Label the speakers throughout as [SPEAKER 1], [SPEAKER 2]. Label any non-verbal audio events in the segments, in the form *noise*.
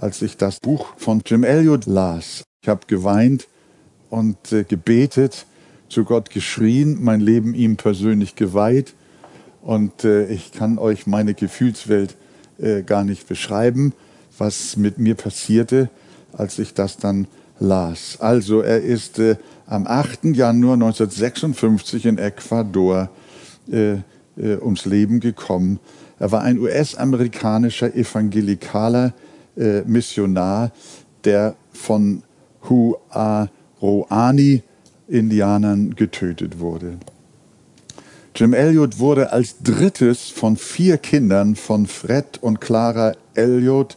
[SPEAKER 1] als ich das Buch von Jim Elliot las. Ich habe geweint und äh, gebetet, zu Gott geschrien, mein Leben ihm persönlich geweiht. Und äh, ich kann euch meine Gefühlswelt äh, gar nicht beschreiben, was mit mir passierte, als ich das dann las. Also er ist äh, am 8. Januar 1956 in Ecuador äh, äh, ums Leben gekommen. Er war ein US-amerikanischer evangelikaler äh, Missionar, der von Huaroani Indianern getötet wurde. Jim Elliot wurde als drittes von vier Kindern von Fred und Clara Elliot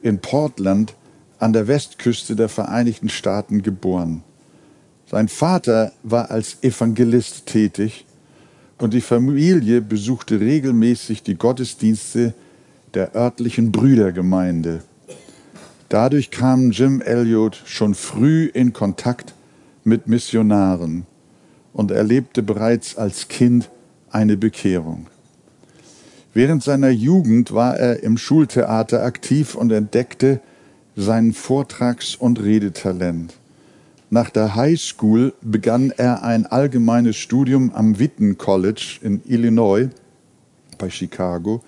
[SPEAKER 1] in Portland an der Westküste der Vereinigten Staaten geboren. Sein Vater war als Evangelist tätig und die Familie besuchte regelmäßig die Gottesdienste der örtlichen Brüdergemeinde. Dadurch kam Jim Elliot schon früh in Kontakt mit Missionaren und erlebte bereits als Kind eine Bekehrung. Während seiner Jugend war er im Schultheater aktiv und entdeckte sein Vortrags- und Redetalent. Nach der High School begann er ein allgemeines Studium am Witten College in Illinois bei Chicago,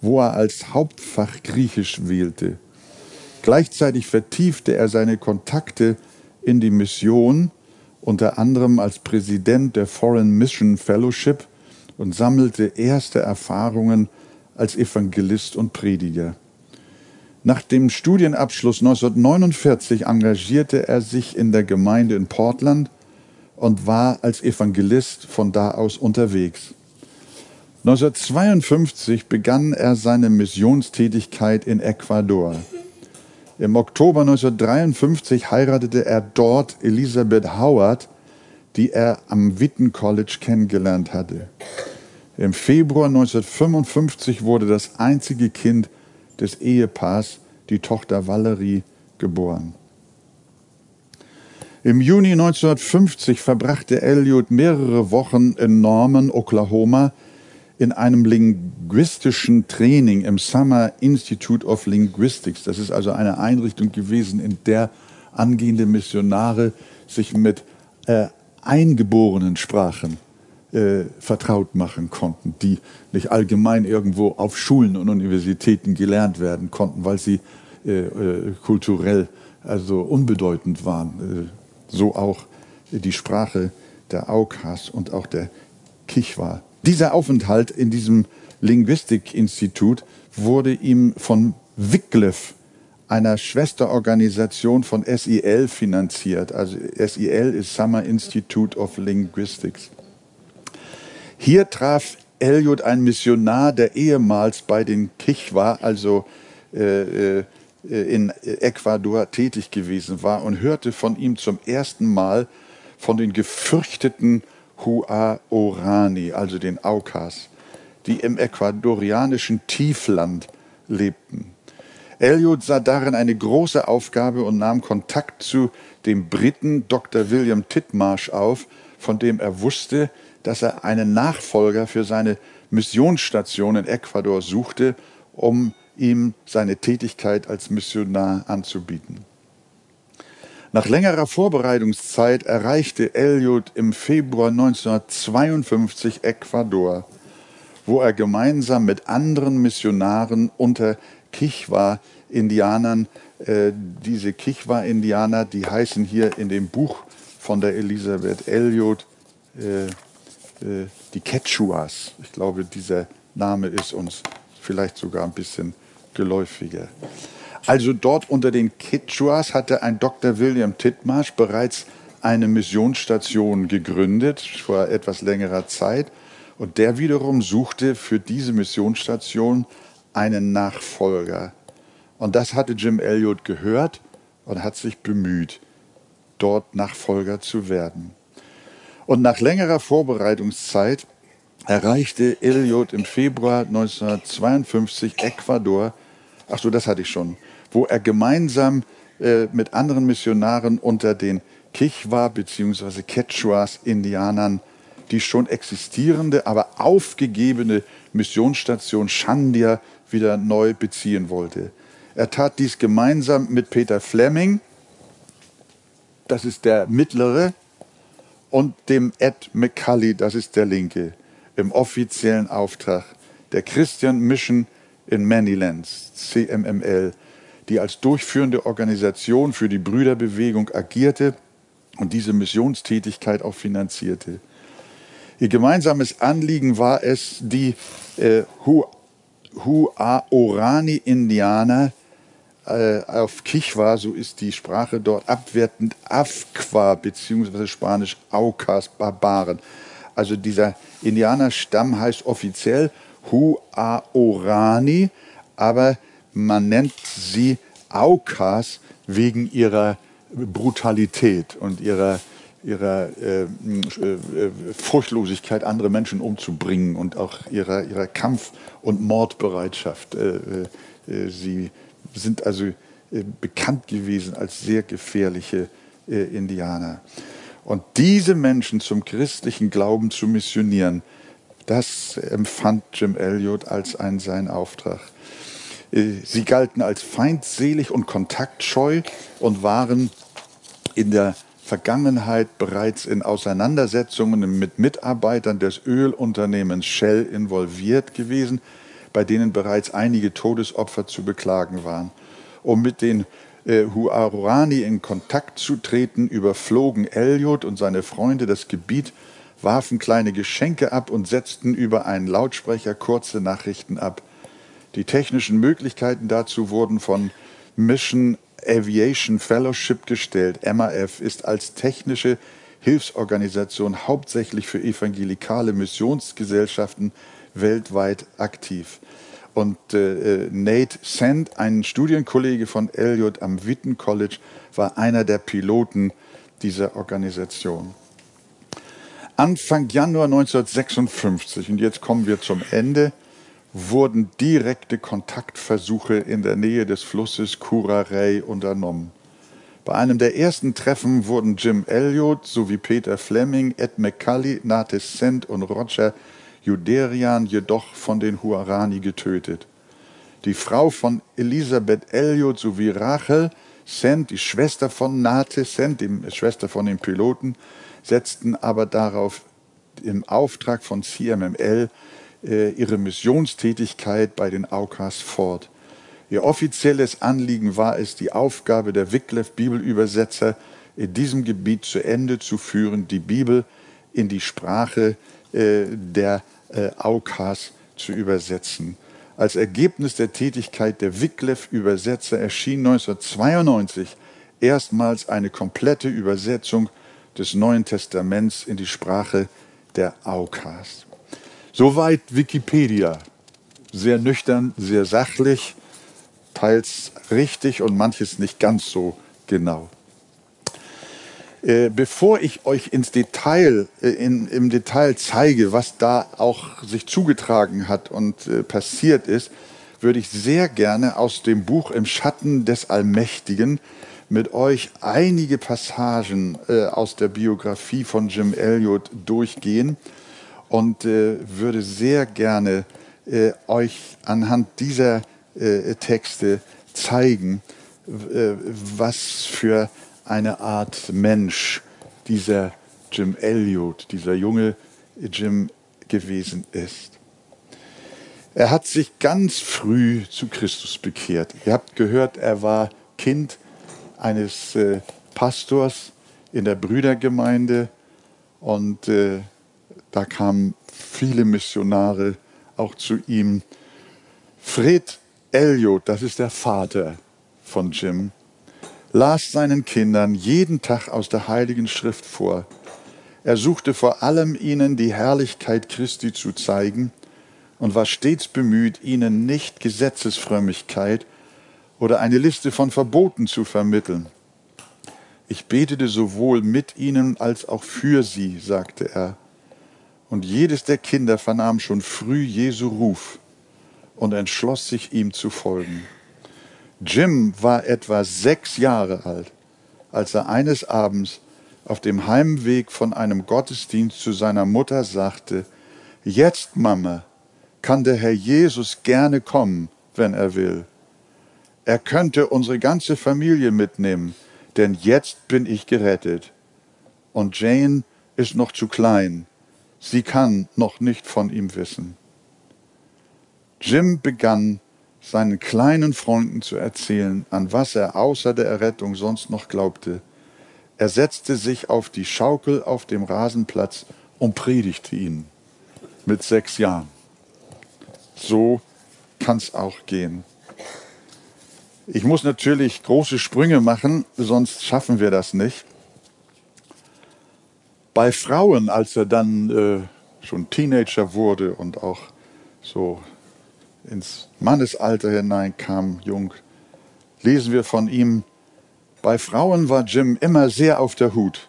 [SPEAKER 1] wo er als Hauptfach Griechisch wählte. Gleichzeitig vertiefte er seine Kontakte in die Mission, unter anderem als Präsident der Foreign Mission Fellowship und sammelte erste Erfahrungen als Evangelist und Prediger. Nach dem Studienabschluss 1949 engagierte er sich in der Gemeinde in Portland und war als Evangelist von da aus unterwegs. 1952 begann er seine Missionstätigkeit in Ecuador. Im Oktober 1953 heiratete er dort Elisabeth Howard, die er am Witten College kennengelernt hatte. Im Februar 1955 wurde das einzige Kind des Ehepaars, die Tochter Valerie, geboren. Im Juni 1950 verbrachte Elliot mehrere Wochen in Norman, Oklahoma, in einem linguistischen Training im Summer Institute of Linguistics. Das ist also eine Einrichtung gewesen, in der angehende Missionare sich mit äh, eingeborenen Sprachen äh, vertraut machen konnten, die nicht allgemein irgendwo auf Schulen und Universitäten gelernt werden konnten, weil sie äh, äh kulturell also unbedeutend waren. Äh, so auch die Sprache der Aukas und auch der Kichwa dieser Aufenthalt in diesem Linguistikinstitut wurde ihm von Wycliffe, einer Schwesterorganisation von SIL, finanziert. Also SIL ist Summer Institute of Linguistics. Hier traf Eliot ein Missionar, der ehemals bei den Kichwa, also äh, äh, in Ecuador tätig gewesen war und hörte von ihm zum ersten Mal von den gefürchteten Huaorani, also den Aukas, die im ecuadorianischen Tiefland lebten. Elliot sah darin eine große Aufgabe und nahm Kontakt zu dem Briten Dr. William Titmarsh auf, von dem er wusste, dass er einen Nachfolger für seine Missionsstation in Ecuador suchte, um ihm seine Tätigkeit als Missionar anzubieten. Nach längerer Vorbereitungszeit erreichte Elliot im Februar 1952 Ecuador, wo er gemeinsam mit anderen Missionaren unter Kichwa-Indianern, äh, diese Kichwa-Indianer, die heißen hier in dem Buch von der Elisabeth Elliot äh, äh, die Quechuas. Ich glaube, dieser Name ist uns vielleicht sogar ein bisschen geläufiger. Also dort unter den Quichuas hatte ein Dr. William Titmarsh bereits eine Missionsstation gegründet vor etwas längerer Zeit. Und der wiederum suchte für diese Missionsstation einen Nachfolger. Und das hatte Jim Elliot gehört und hat sich bemüht, dort Nachfolger zu werden. Und nach längerer Vorbereitungszeit erreichte Elliot im Februar 1952 Ecuador. Ach so, das hatte ich schon wo er gemeinsam äh, mit anderen Missionaren unter den Kichwa bzw. Quechuas Indianern die schon existierende, aber aufgegebene Missionsstation Shandia wieder neu beziehen wollte. Er tat dies gemeinsam mit Peter Fleming, das ist der mittlere, und dem Ed McCully, das ist der linke, im offiziellen Auftrag der Christian Mission in Many Lands, CMML, die als durchführende Organisation für die Brüderbewegung agierte und diese Missionstätigkeit auch finanzierte. Ihr gemeinsames Anliegen war es, die äh, Huaorani-Indianer äh, auf Kichwa, so ist die Sprache dort abwertend Afqua beziehungsweise Spanisch Aucas, Barbaren. Also dieser Indianerstamm heißt offiziell Huaorani, aber man nennt sie Aucas wegen ihrer Brutalität und ihrer, ihrer äh, äh, Furchtlosigkeit, andere Menschen umzubringen und auch ihrer, ihrer Kampf- und Mordbereitschaft. Äh, äh sie sind also äh, bekannt gewesen als sehr gefährliche äh, Indianer. Und diese Menschen zum christlichen Glauben zu missionieren, das empfand Jim Elliot als ein, sein Auftrag. Sie galten als feindselig und kontaktscheu und waren in der Vergangenheit bereits in Auseinandersetzungen mit Mitarbeitern des Ölunternehmens Shell involviert gewesen, bei denen bereits einige Todesopfer zu beklagen waren. Um mit den äh, Huarani in Kontakt zu treten, überflogen Elliot und seine Freunde das Gebiet, warfen kleine Geschenke ab und setzten über einen Lautsprecher kurze Nachrichten ab. Die technischen Möglichkeiten dazu wurden von Mission Aviation Fellowship gestellt. MAF ist als technische Hilfsorganisation hauptsächlich für evangelikale Missionsgesellschaften weltweit aktiv. Und äh, Nate Sand, ein Studienkollege von Elliot am Witten College, war einer der Piloten dieser Organisation. Anfang Januar 1956, und jetzt kommen wir zum Ende, wurden direkte Kontaktversuche in der Nähe des Flusses Curarey unternommen. Bei einem der ersten Treffen wurden Jim Elliot sowie Peter Fleming, Ed McCully, Natis Sent und Roger Juderian jedoch von den Huarani getötet. Die Frau von Elisabeth Elliot sowie Rachel Sent, die Schwester von Nate Sent, die Schwester von dem Piloten, setzten aber darauf im Auftrag von CMML äh, ihre Missionstätigkeit bei den Aukas fort. Ihr offizielles Anliegen war es, die Aufgabe der Wycliffe Bibelübersetzer in diesem Gebiet zu Ende zu führen, die Bibel in die Sprache äh, der äh, Aukas zu übersetzen. Als Ergebnis der Tätigkeit der Wycliffe-Übersetzer erschien 1992 erstmals eine komplette Übersetzung des Neuen Testaments in die Sprache der Aukas. Soweit Wikipedia. Sehr nüchtern, sehr sachlich, teils richtig und manches nicht ganz so genau. Äh, bevor ich euch ins Detail, äh, in, im Detail zeige, was da auch sich zugetragen hat und äh, passiert ist, würde ich sehr gerne aus dem Buch Im Schatten des Allmächtigen mit euch einige Passagen äh, aus der Biografie von Jim Elliot durchgehen und äh, würde sehr gerne äh, euch anhand dieser Texte zeigen, was für eine Art Mensch dieser Jim Elliot, dieser junge Jim gewesen ist. Er hat sich ganz früh zu Christus bekehrt. Ihr habt gehört, er war Kind eines äh, Pastors in der Brüdergemeinde und äh, da kamen viele Missionare auch zu ihm. Fred Elliot, das ist der Vater von Jim, las seinen Kindern jeden Tag aus der Heiligen Schrift vor. Er suchte vor allem ihnen die Herrlichkeit Christi zu zeigen und war stets bemüht, ihnen nicht Gesetzesfrömmigkeit oder eine Liste von Verboten zu vermitteln. Ich betete sowohl mit ihnen als auch für sie, sagte er. Und jedes der Kinder vernahm schon früh Jesu Ruf und entschloss sich ihm zu folgen. Jim war etwa sechs Jahre alt, als er eines Abends auf dem Heimweg von einem Gottesdienst zu seiner Mutter sagte, Jetzt, Mama, kann der Herr Jesus gerne kommen, wenn er will. Er könnte unsere ganze Familie mitnehmen, denn jetzt bin ich gerettet. Und Jane ist noch zu klein. Sie kann noch nicht von ihm wissen. Jim begann seinen kleinen Freunden zu erzählen, an was er außer der Errettung sonst noch glaubte. Er setzte sich auf die Schaukel auf dem Rasenplatz und predigte ihnen mit sechs Jahren. So kann es auch gehen. Ich muss natürlich große Sprünge machen, sonst schaffen wir das nicht. Bei Frauen, als er dann äh, schon Teenager wurde und auch so ins Mannesalter hineinkam, jung, lesen wir von ihm, bei Frauen war Jim immer sehr auf der Hut.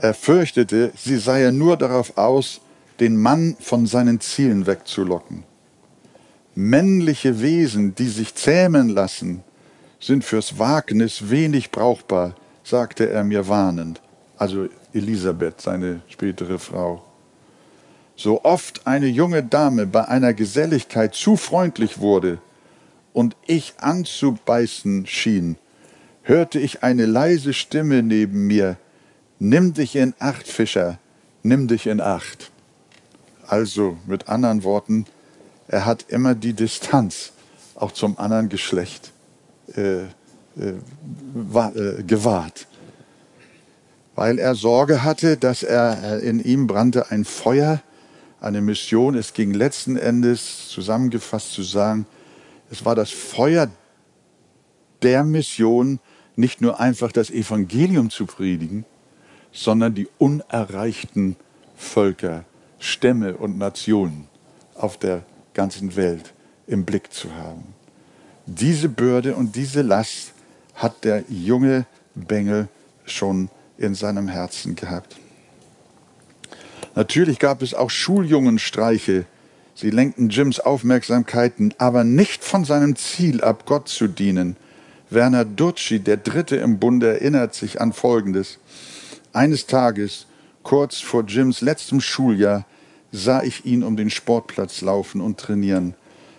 [SPEAKER 1] Er fürchtete, sie seien nur darauf aus, den Mann von seinen Zielen wegzulocken. Männliche Wesen, die sich zähmen lassen, sind fürs Wagnis wenig brauchbar, sagte er mir warnend. Also Elisabeth, seine spätere Frau. So oft eine junge Dame bei einer Geselligkeit zu freundlich wurde und ich anzubeißen schien, hörte ich eine leise Stimme neben mir, Nimm dich in Acht, Fischer, nimm dich in Acht. Also mit anderen Worten, er hat immer die Distanz auch zum anderen Geschlecht äh, äh, äh, gewahrt, weil er Sorge hatte, dass er äh, in ihm brannte ein Feuer, eine Mission. Es ging letzten Endes zusammengefasst zu sagen, es war das Feuer der Mission, nicht nur einfach das Evangelium zu predigen, sondern die unerreichten Völker, Stämme und Nationen auf der ganzen Welt im Blick zu haben. Diese Bürde und diese Last hat der junge Bengel schon in seinem Herzen gehabt. Natürlich gab es auch Schuljungenstreiche. Sie lenkten Jims Aufmerksamkeiten, aber nicht von seinem Ziel ab, Gott zu dienen. Werner Dutschi, der Dritte im Bund, erinnert sich an Folgendes. Eines Tages, kurz vor Jims letztem Schuljahr, sah ich ihn um den Sportplatz laufen und trainieren.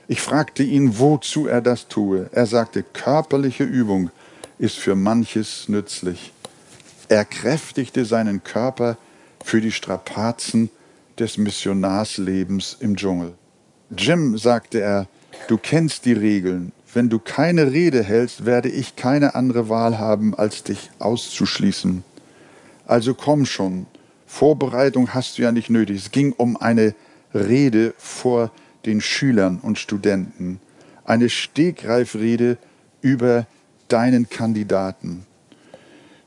[SPEAKER 1] Ich fragte ihn, wozu er das tue. Er sagte, körperliche Übung ist für manches nützlich. Er kräftigte seinen Körper für die Strapazen des Missionarslebens im Dschungel. Jim, sagte er, du kennst die Regeln. Wenn du keine Rede hältst, werde ich keine andere Wahl haben, als dich auszuschließen. Also komm schon, Vorbereitung hast du ja nicht nötig. Es ging um eine Rede vor den Schülern und Studenten, eine Stegreifrede über deinen Kandidaten.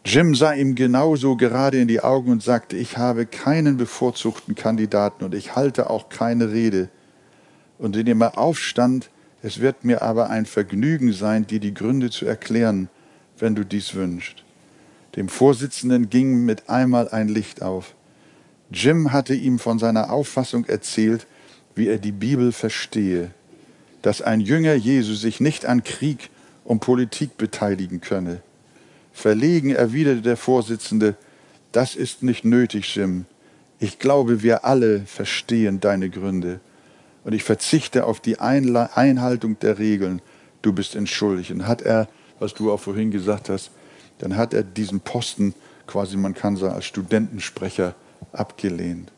[SPEAKER 1] Jim sah ihm genauso gerade in die Augen und sagte, ich habe keinen bevorzugten Kandidaten und ich halte auch keine Rede. Und indem er aufstand, es wird mir aber ein Vergnügen sein, dir die Gründe zu erklären, wenn du dies wünschst. Dem Vorsitzenden ging mit einmal ein Licht auf. Jim hatte ihm von seiner Auffassung erzählt, wie er die Bibel verstehe, dass ein Jünger Jesu sich nicht an Krieg und Politik beteiligen könne. Verlegen erwiderte der Vorsitzende, das ist nicht nötig, Jim. Ich glaube, wir alle verstehen deine Gründe. Und ich verzichte auf die Einhaltung der Regeln. Du bist entschuldigt. Und hat er, was du auch vorhin gesagt hast, dann hat er diesen Posten quasi, man kann sagen, als Studentensprecher abgelehnt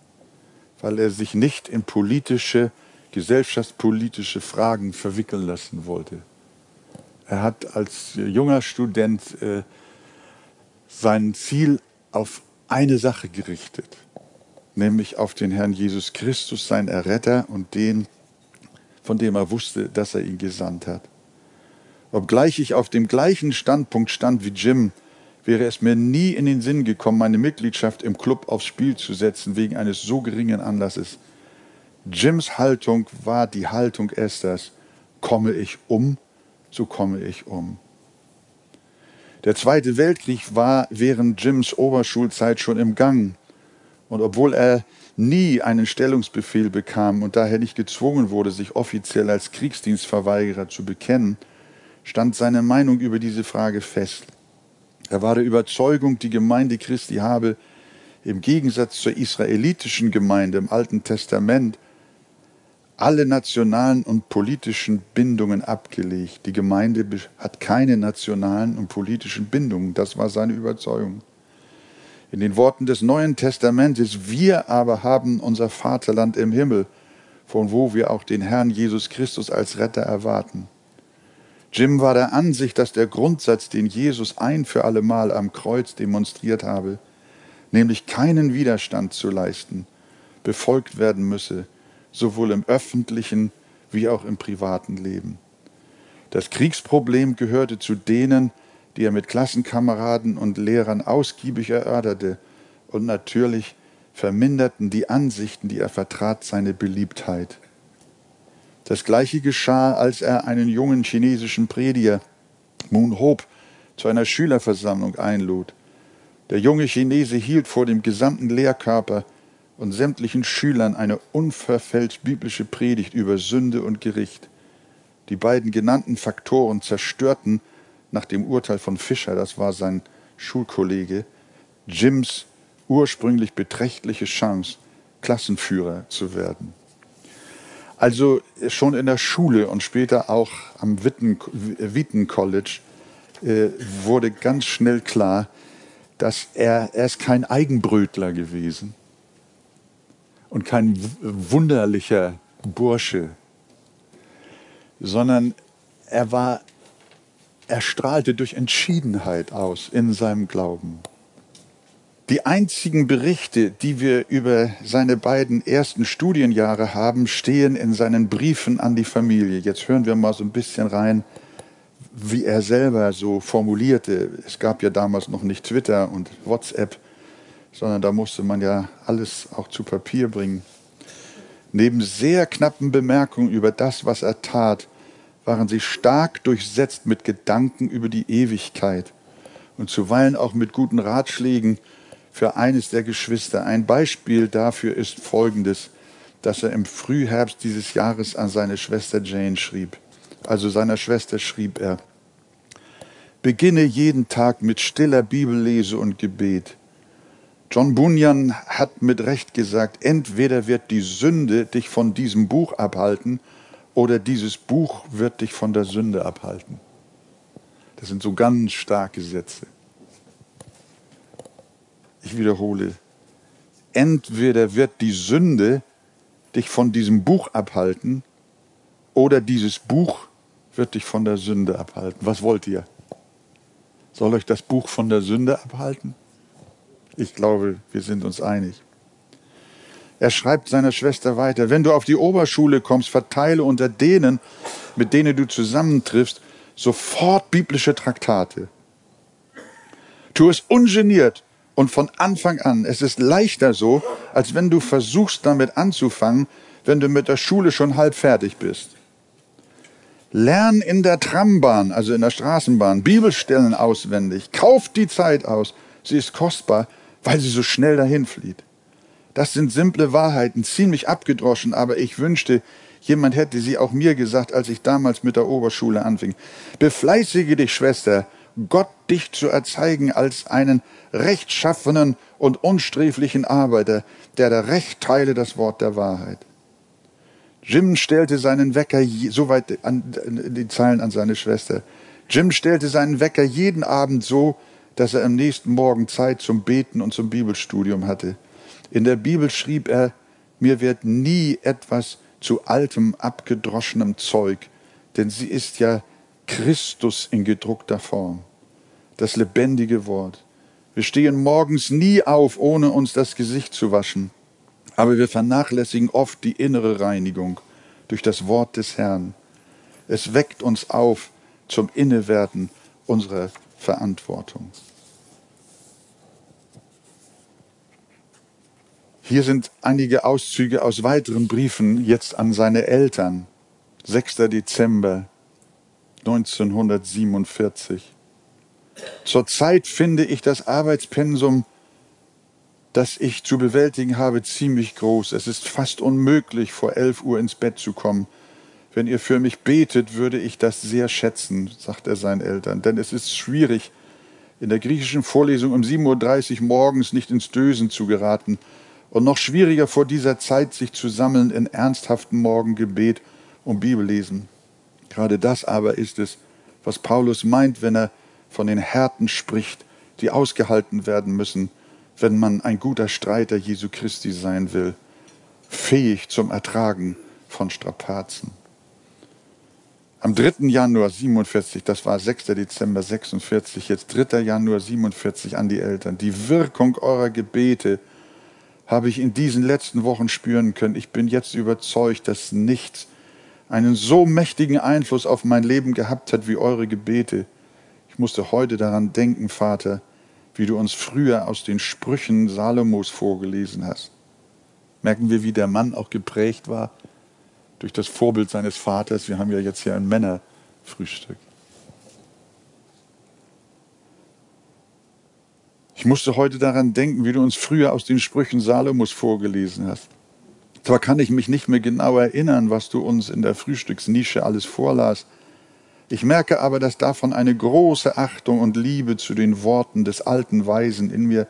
[SPEAKER 1] weil er sich nicht in politische, gesellschaftspolitische Fragen verwickeln lassen wollte. Er hat als junger Student äh, sein Ziel auf eine Sache gerichtet, nämlich auf den Herrn Jesus Christus, sein Erretter und den, von dem er wusste, dass er ihn gesandt hat. Obgleich ich auf dem gleichen Standpunkt stand wie Jim, wäre es mir nie in den Sinn gekommen, meine Mitgliedschaft im Club aufs Spiel zu setzen wegen eines so geringen Anlasses. Jims Haltung war die Haltung Esthers. Komme ich um, so komme ich um. Der Zweite Weltkrieg war während Jims Oberschulzeit schon im Gang. Und obwohl er nie einen Stellungsbefehl bekam und daher nicht gezwungen wurde, sich offiziell als Kriegsdienstverweigerer zu bekennen, stand seine Meinung über diese Frage fest. Er war der Überzeugung, die Gemeinde Christi habe im Gegensatz zur israelitischen Gemeinde im Alten Testament alle nationalen und politischen Bindungen abgelegt. Die Gemeinde hat keine nationalen und politischen Bindungen. Das war seine Überzeugung. In den Worten des Neuen Testamentes, wir aber haben unser Vaterland im Himmel, von wo wir auch den Herrn Jesus Christus als Retter erwarten. Jim war der Ansicht, dass der Grundsatz, den Jesus ein für allemal am Kreuz demonstriert habe, nämlich keinen Widerstand zu leisten, befolgt werden müsse, sowohl im öffentlichen wie auch im privaten Leben. Das Kriegsproblem gehörte zu denen, die er mit Klassenkameraden und Lehrern ausgiebig erörterte, und natürlich verminderten die Ansichten, die er vertrat, seine Beliebtheit. Das gleiche geschah, als er einen jungen chinesischen Prediger, Moon Hope, zu einer Schülerversammlung einlud. Der junge Chinese hielt vor dem gesamten Lehrkörper und sämtlichen Schülern eine unverfälscht biblische Predigt über Sünde und Gericht. Die beiden genannten Faktoren zerstörten nach dem Urteil von Fischer, das war sein Schulkollege, Jims ursprünglich beträchtliche Chance, Klassenführer zu werden. Also schon in der Schule und später auch am Witten, Wheaton College äh, wurde ganz schnell klar, dass er, er ist kein Eigenbrötler gewesen und kein wunderlicher Bursche, sondern er war, er strahlte durch Entschiedenheit aus in seinem Glauben. Die einzigen Berichte, die wir über seine beiden ersten Studienjahre haben, stehen in seinen Briefen an die Familie. Jetzt hören wir mal so ein bisschen rein, wie er selber so formulierte. Es gab ja damals noch nicht Twitter und WhatsApp sondern da musste man ja alles auch zu Papier bringen. Neben sehr knappen Bemerkungen über das, was er tat, waren sie stark durchsetzt mit Gedanken über die Ewigkeit und zuweilen auch mit guten Ratschlägen für eines der Geschwister. Ein Beispiel dafür ist folgendes, dass er im Frühherbst dieses Jahres an seine Schwester Jane schrieb. Also seiner Schwester schrieb er, Beginne jeden Tag mit stiller Bibellese und Gebet. John Bunyan hat mit Recht gesagt, entweder wird die Sünde dich von diesem Buch abhalten oder dieses Buch wird dich von der Sünde abhalten. Das sind so ganz starke Sätze. Ich wiederhole, entweder wird die Sünde dich von diesem Buch abhalten oder dieses Buch wird dich von der Sünde abhalten. Was wollt ihr? Soll euch das Buch von der Sünde abhalten? Ich glaube, wir sind uns einig. Er schreibt seiner Schwester weiter, wenn du auf die Oberschule kommst, verteile unter denen, mit denen du zusammentriffst, sofort biblische Traktate. Tu es ungeniert und von Anfang an. Es ist leichter so, als wenn du versuchst damit anzufangen, wenn du mit der Schule schon halb fertig bist. Lern in der Trambahn, also in der Straßenbahn, Bibelstellen auswendig. Kauf die Zeit aus. Sie ist kostbar weil sie so schnell dahin flieht. Das sind simple Wahrheiten, ziemlich abgedroschen, aber ich wünschte, jemand hätte sie auch mir gesagt, als ich damals mit der Oberschule anfing. Befleißige dich, Schwester, Gott dich zu erzeigen als einen rechtschaffenen und unsträflichen Arbeiter, der der Recht teile das Wort der Wahrheit. Jim stellte seinen Wecker, soweit an die Zeilen an seine Schwester. Jim stellte seinen Wecker jeden Abend so, dass er am nächsten Morgen Zeit zum Beten und zum Bibelstudium hatte. In der Bibel schrieb er, mir wird nie etwas zu altem, abgedroschenem Zeug, denn sie ist ja Christus in gedruckter Form, das lebendige Wort. Wir stehen morgens nie auf, ohne uns das Gesicht zu waschen, aber wir vernachlässigen oft die innere Reinigung durch das Wort des Herrn. Es weckt uns auf zum Innewerden unserer Verantwortung. Hier sind einige Auszüge aus weiteren Briefen jetzt an seine Eltern. 6. Dezember 1947. Zurzeit finde ich das Arbeitspensum, das ich zu bewältigen habe, ziemlich groß. Es ist fast unmöglich, vor 11 Uhr ins Bett zu kommen. Wenn ihr für mich betet, würde ich das sehr schätzen, sagt er seinen Eltern. Denn es ist schwierig, in der griechischen Vorlesung um 7.30 Uhr morgens nicht ins Dösen zu geraten Und noch schwieriger vor dieser Zeit, sich zu sammeln in ernsthaftem Morgengebet und Bibellesen. Gerade das aber ist es, was Paulus meint, wenn er von den Härten spricht, die ausgehalten werden müssen, wenn man ein guter Streiter Jesu Christi sein will, fähig zum Ertragen von Strapazen. Am 3. Januar 47, das war 6. Dezember 46, jetzt 3. Januar 47 an die Eltern. Die Wirkung eurer Gebete habe ich in diesen letzten Wochen spüren können. Ich bin jetzt überzeugt, dass nichts einen so mächtigen Einfluss auf mein Leben gehabt hat wie eure Gebete. Ich musste heute daran denken, Vater, wie du uns früher aus den Sprüchen Salomos vorgelesen hast. Merken wir, wie der Mann auch geprägt war durch das Vorbild seines Vaters. Wir haben ja jetzt hier ein Männerfrühstück. Ich musste heute daran denken, wie du uns früher aus den Sprüchen Salomos vorgelesen hast. Zwar kann ich mich nicht mehr genau erinnern, was du uns in der Frühstücksnische alles vorlas. Ich merke aber, dass davon eine große Achtung und Liebe zu den Worten des alten Weisen in mir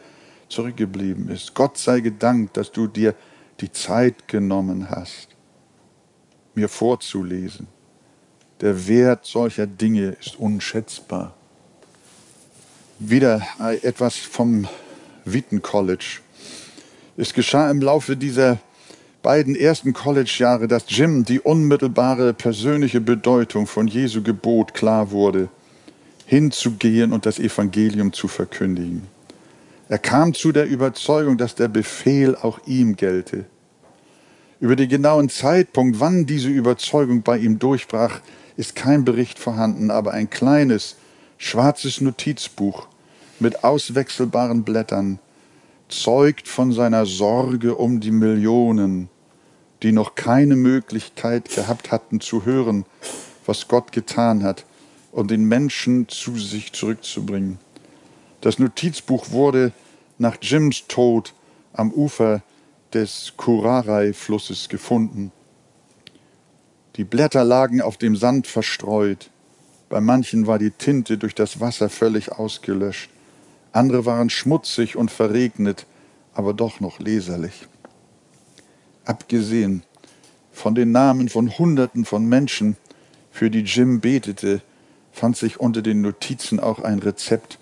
[SPEAKER 1] zurückgeblieben ist. Gott sei gedankt, dass du dir die Zeit genommen hast mir vorzulesen. Der Wert solcher Dinge ist unschätzbar. Wieder etwas vom Wheaton College. Es geschah im Laufe dieser beiden ersten College-Jahre, dass Jim die unmittelbare persönliche Bedeutung von Jesu Gebot klar wurde, hinzugehen und das Evangelium zu verkündigen. Er kam zu der Überzeugung, dass der Befehl auch ihm gelte. Über den genauen Zeitpunkt, wann diese Überzeugung bei ihm durchbrach, ist kein Bericht vorhanden, aber ein kleines, schwarzes Notizbuch mit auswechselbaren Blättern zeugt von seiner Sorge um die Millionen, die noch keine Möglichkeit gehabt hatten zu hören, was Gott getan hat und den Menschen zu sich zurückzubringen. Das Notizbuch wurde nach Jims Tod am Ufer des Kurarai-Flusses gefunden. Die Blätter lagen auf dem Sand verstreut. Bei manchen war die Tinte durch das Wasser völlig ausgelöscht. Andere waren schmutzig und verregnet, aber doch noch leserlich. Abgesehen von den Namen von Hunderten von Menschen, für die Jim betete, fand sich unter den Notizen auch ein Rezept,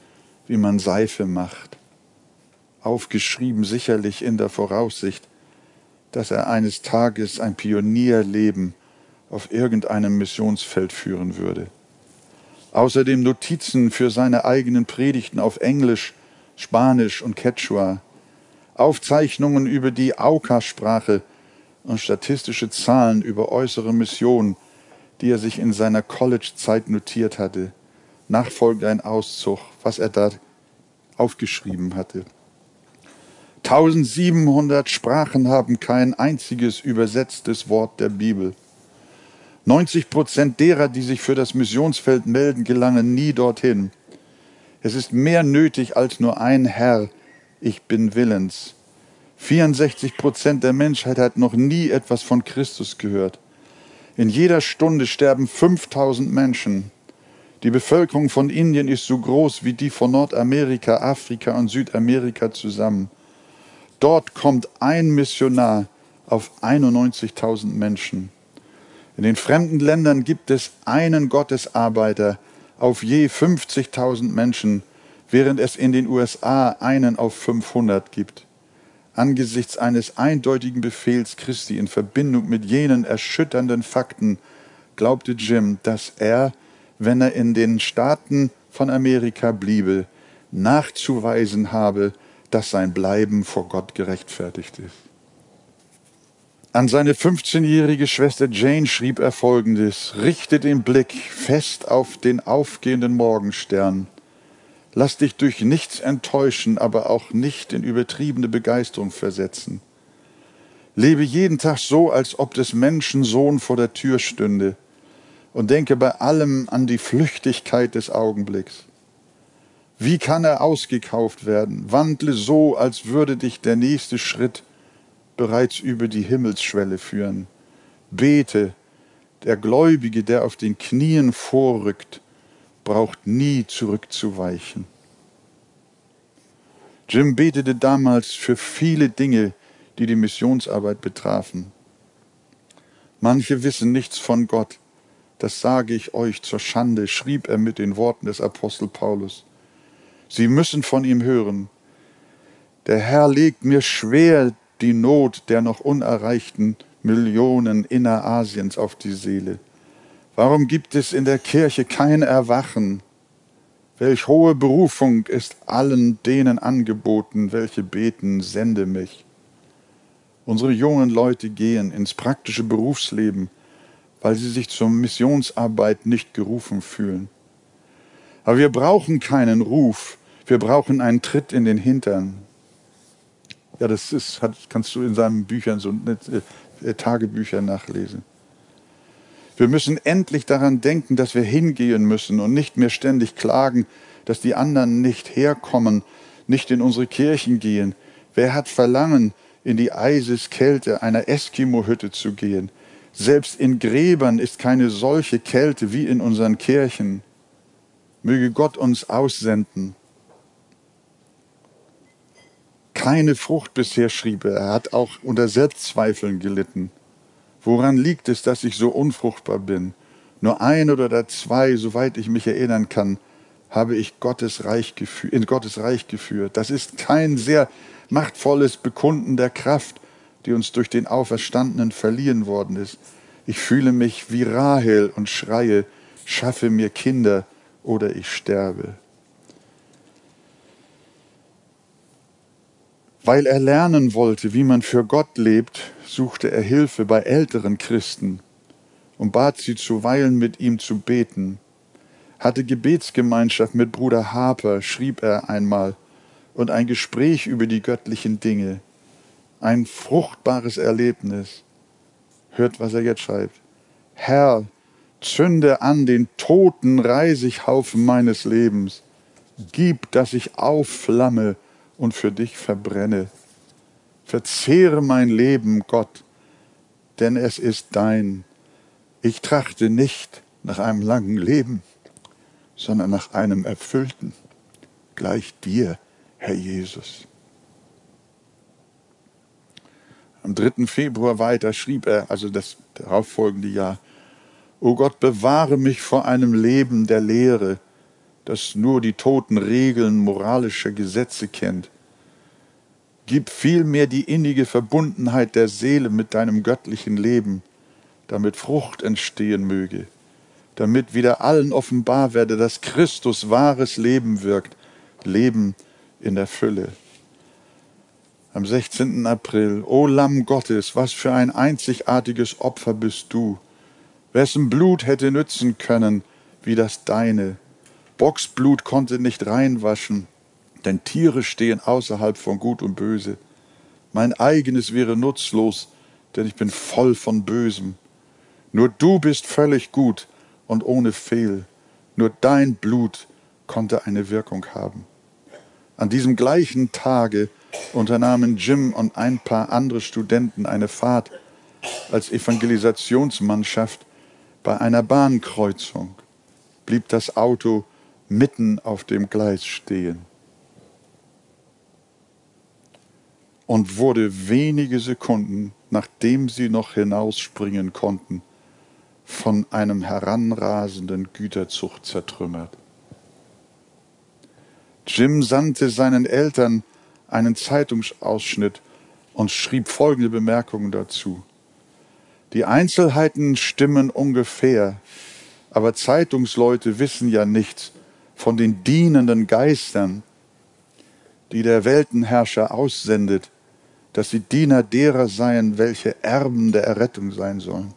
[SPEAKER 1] wie man Seife macht aufgeschrieben, sicherlich in der Voraussicht, dass er eines Tages ein Pionierleben auf irgendeinem Missionsfeld führen würde. Außerdem Notizen für seine eigenen Predigten auf Englisch, Spanisch und Quechua, Aufzeichnungen über die Auka-Sprache und statistische Zahlen über äußere Missionen, die er sich in seiner College-Zeit notiert hatte. Nachfolgend ein Auszug, was er da aufgeschrieben hatte. 1700 Sprachen haben kein einziges übersetztes Wort der Bibel. 90 Prozent derer, die sich für das Missionsfeld melden, gelangen nie dorthin. Es ist mehr nötig als nur ein Herr, ich bin willens. 64 Prozent der Menschheit hat noch nie etwas von Christus gehört. In jeder Stunde sterben 5000 Menschen. Die Bevölkerung von Indien ist so groß wie die von Nordamerika, Afrika und Südamerika zusammen. Dort kommt ein Missionar auf 91.000 Menschen. In den fremden Ländern gibt es einen Gottesarbeiter auf je 50.000 Menschen, während es in den USA einen auf 500 gibt. Angesichts eines eindeutigen Befehls Christi in Verbindung mit jenen erschütternden Fakten glaubte Jim, dass er, wenn er in den Staaten von Amerika bliebe, nachzuweisen habe, dass sein Bleiben vor Gott gerechtfertigt ist. An seine 15-jährige Schwester Jane schrieb er folgendes, richte den Blick fest auf den aufgehenden Morgenstern. Lass dich durch nichts enttäuschen, aber auch nicht in übertriebene Begeisterung versetzen. Lebe jeden Tag so, als ob des Menschen Sohn vor der Tür stünde und denke bei allem an die Flüchtigkeit des Augenblicks. Wie kann er ausgekauft werden? Wandle so, als würde dich der nächste Schritt bereits über die Himmelsschwelle führen. Bete, der Gläubige, der auf den Knien vorrückt, braucht nie zurückzuweichen. Jim betete damals für viele Dinge, die die Missionsarbeit betrafen. Manche wissen nichts von Gott. Das sage ich euch zur Schande, schrieb er mit den Worten des Apostel Paulus. Sie müssen von ihm hören. Der Herr legt mir schwer die Not der noch unerreichten Millionen Innerasiens auf die Seele. Warum gibt es in der Kirche kein Erwachen? Welch hohe Berufung ist allen denen angeboten, welche beten, sende mich. Unsere jungen Leute gehen ins praktische Berufsleben, weil sie sich zur Missionsarbeit nicht gerufen fühlen. Aber wir brauchen keinen Ruf, wir brauchen einen Tritt in den Hintern. Ja, das ist, hat, kannst du in seinen Büchern, so äh, äh, Tagebüchern nachlesen. Wir müssen endlich daran denken, dass wir hingehen müssen und nicht mehr ständig klagen, dass die anderen nicht herkommen, nicht in unsere Kirchen gehen. Wer hat Verlangen, in die Eiseskälte einer Eskimo-Hütte zu gehen? Selbst in Gräbern ist keine solche Kälte wie in unseren Kirchen. Möge Gott uns aussenden. Keine Frucht bisher, schrieb er. Er hat auch unter Selbstzweifeln gelitten. Woran liegt es, dass ich so unfruchtbar bin? Nur ein oder zwei, soweit ich mich erinnern kann, habe ich Gottes Reich in Gottes Reich geführt. Das ist kein sehr machtvolles Bekunden der Kraft, die uns durch den Auferstandenen verliehen worden ist. Ich fühle mich wie Rahel und schreie, schaffe mir Kinder oder ich sterbe. Weil er lernen wollte, wie man für Gott lebt, suchte er Hilfe bei älteren Christen und bat sie zuweilen mit ihm zu beten. Hatte Gebetsgemeinschaft mit Bruder Harper, schrieb er einmal, und ein Gespräch über die göttlichen Dinge. Ein fruchtbares Erlebnis. Hört, was er jetzt schreibt. Herr, zünde an den toten Reisighaufen meines Lebens. Gib, dass ich aufflamme und für dich verbrenne. Verzehre mein Leben, Gott, denn es ist dein. Ich trachte nicht nach einem langen Leben, sondern nach einem erfüllten, gleich dir, Herr Jesus. Am 3. Februar weiter schrieb er, also das darauffolgende Jahr, O Gott, bewahre mich vor einem Leben der Lehre, das nur die toten Regeln moralischer Gesetze kennt. Gib vielmehr die innige Verbundenheit der Seele mit deinem göttlichen Leben, damit Frucht entstehen möge, damit wieder allen offenbar werde, dass Christus wahres Leben wirkt, Leben in der Fülle. Am 16. April, O Lamm Gottes, was für ein einzigartiges Opfer bist du, wessen Blut hätte nützen können wie das deine, Boxblut konnte nicht reinwaschen, denn Tiere stehen außerhalb von Gut und Böse. Mein eigenes wäre nutzlos, denn ich bin voll von Bösem. Nur du bist völlig gut und ohne Fehl. Nur dein Blut konnte eine Wirkung haben. An diesem gleichen Tage unternahmen Jim und ein paar andere Studenten eine Fahrt als Evangelisationsmannschaft bei einer Bahnkreuzung. Blieb das Auto mitten auf dem Gleis stehen und wurde wenige Sekunden, nachdem sie noch hinausspringen konnten, von einem heranrasenden Güterzug zertrümmert. Jim sandte seinen Eltern einen Zeitungsausschnitt und schrieb folgende Bemerkungen dazu. Die Einzelheiten stimmen ungefähr, aber Zeitungsleute wissen ja nichts von den dienenden Geistern, die der Weltenherrscher aussendet, dass sie Diener derer seien, welche Erben der Errettung sein sollen.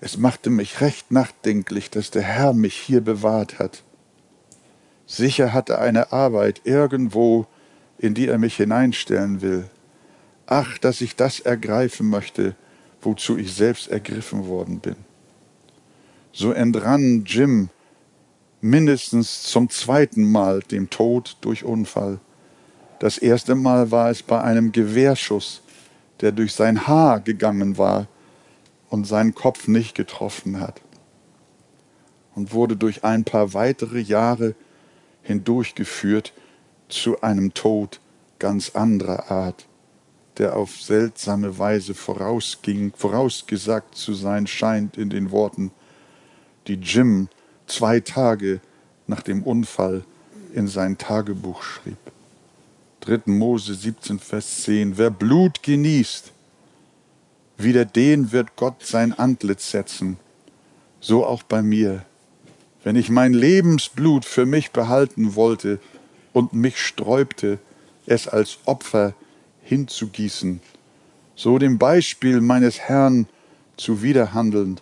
[SPEAKER 1] Es machte mich recht nachdenklich, dass der Herr mich hier bewahrt hat. Sicher hat er eine Arbeit irgendwo, in die er mich hineinstellen will. Ach, dass ich das ergreifen möchte, wozu ich selbst ergriffen worden bin. So entrann Jim mindestens zum zweiten Mal dem Tod durch Unfall. Das erste Mal war es bei einem Gewehrschuss, der durch sein Haar gegangen war und seinen Kopf nicht getroffen hat und wurde durch ein paar weitere Jahre hindurchgeführt zu einem Tod ganz anderer Art, der auf seltsame Weise vorausging, vorausgesagt zu sein scheint in den Worten, die Jim zwei Tage nach dem Unfall in sein Tagebuch schrieb. 3. Mose 17, Vers 10. Wer Blut genießt, wieder den wird Gott sein Antlitz setzen. So auch bei mir. Wenn ich mein Lebensblut für mich behalten wollte und mich sträubte, es als Opfer hinzugießen, so dem Beispiel meines Herrn zuwiderhandeln,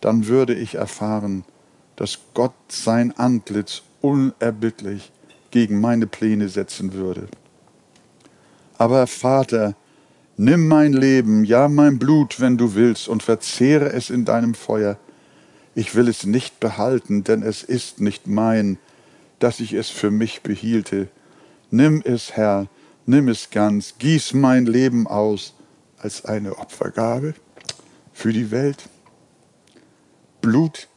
[SPEAKER 1] dann würde ich erfahren, dass Gott sein Antlitz unerbittlich gegen meine Pläne setzen würde. Aber Vater, nimm mein Leben, ja mein Blut, wenn du willst, und verzehre es in deinem Feuer. Ich will es nicht behalten, denn es ist nicht mein, dass ich es für mich behielte. Nimm es, Herr, nimm es ganz, gieß mein Leben aus als eine Opfergabe für die Welt. Blut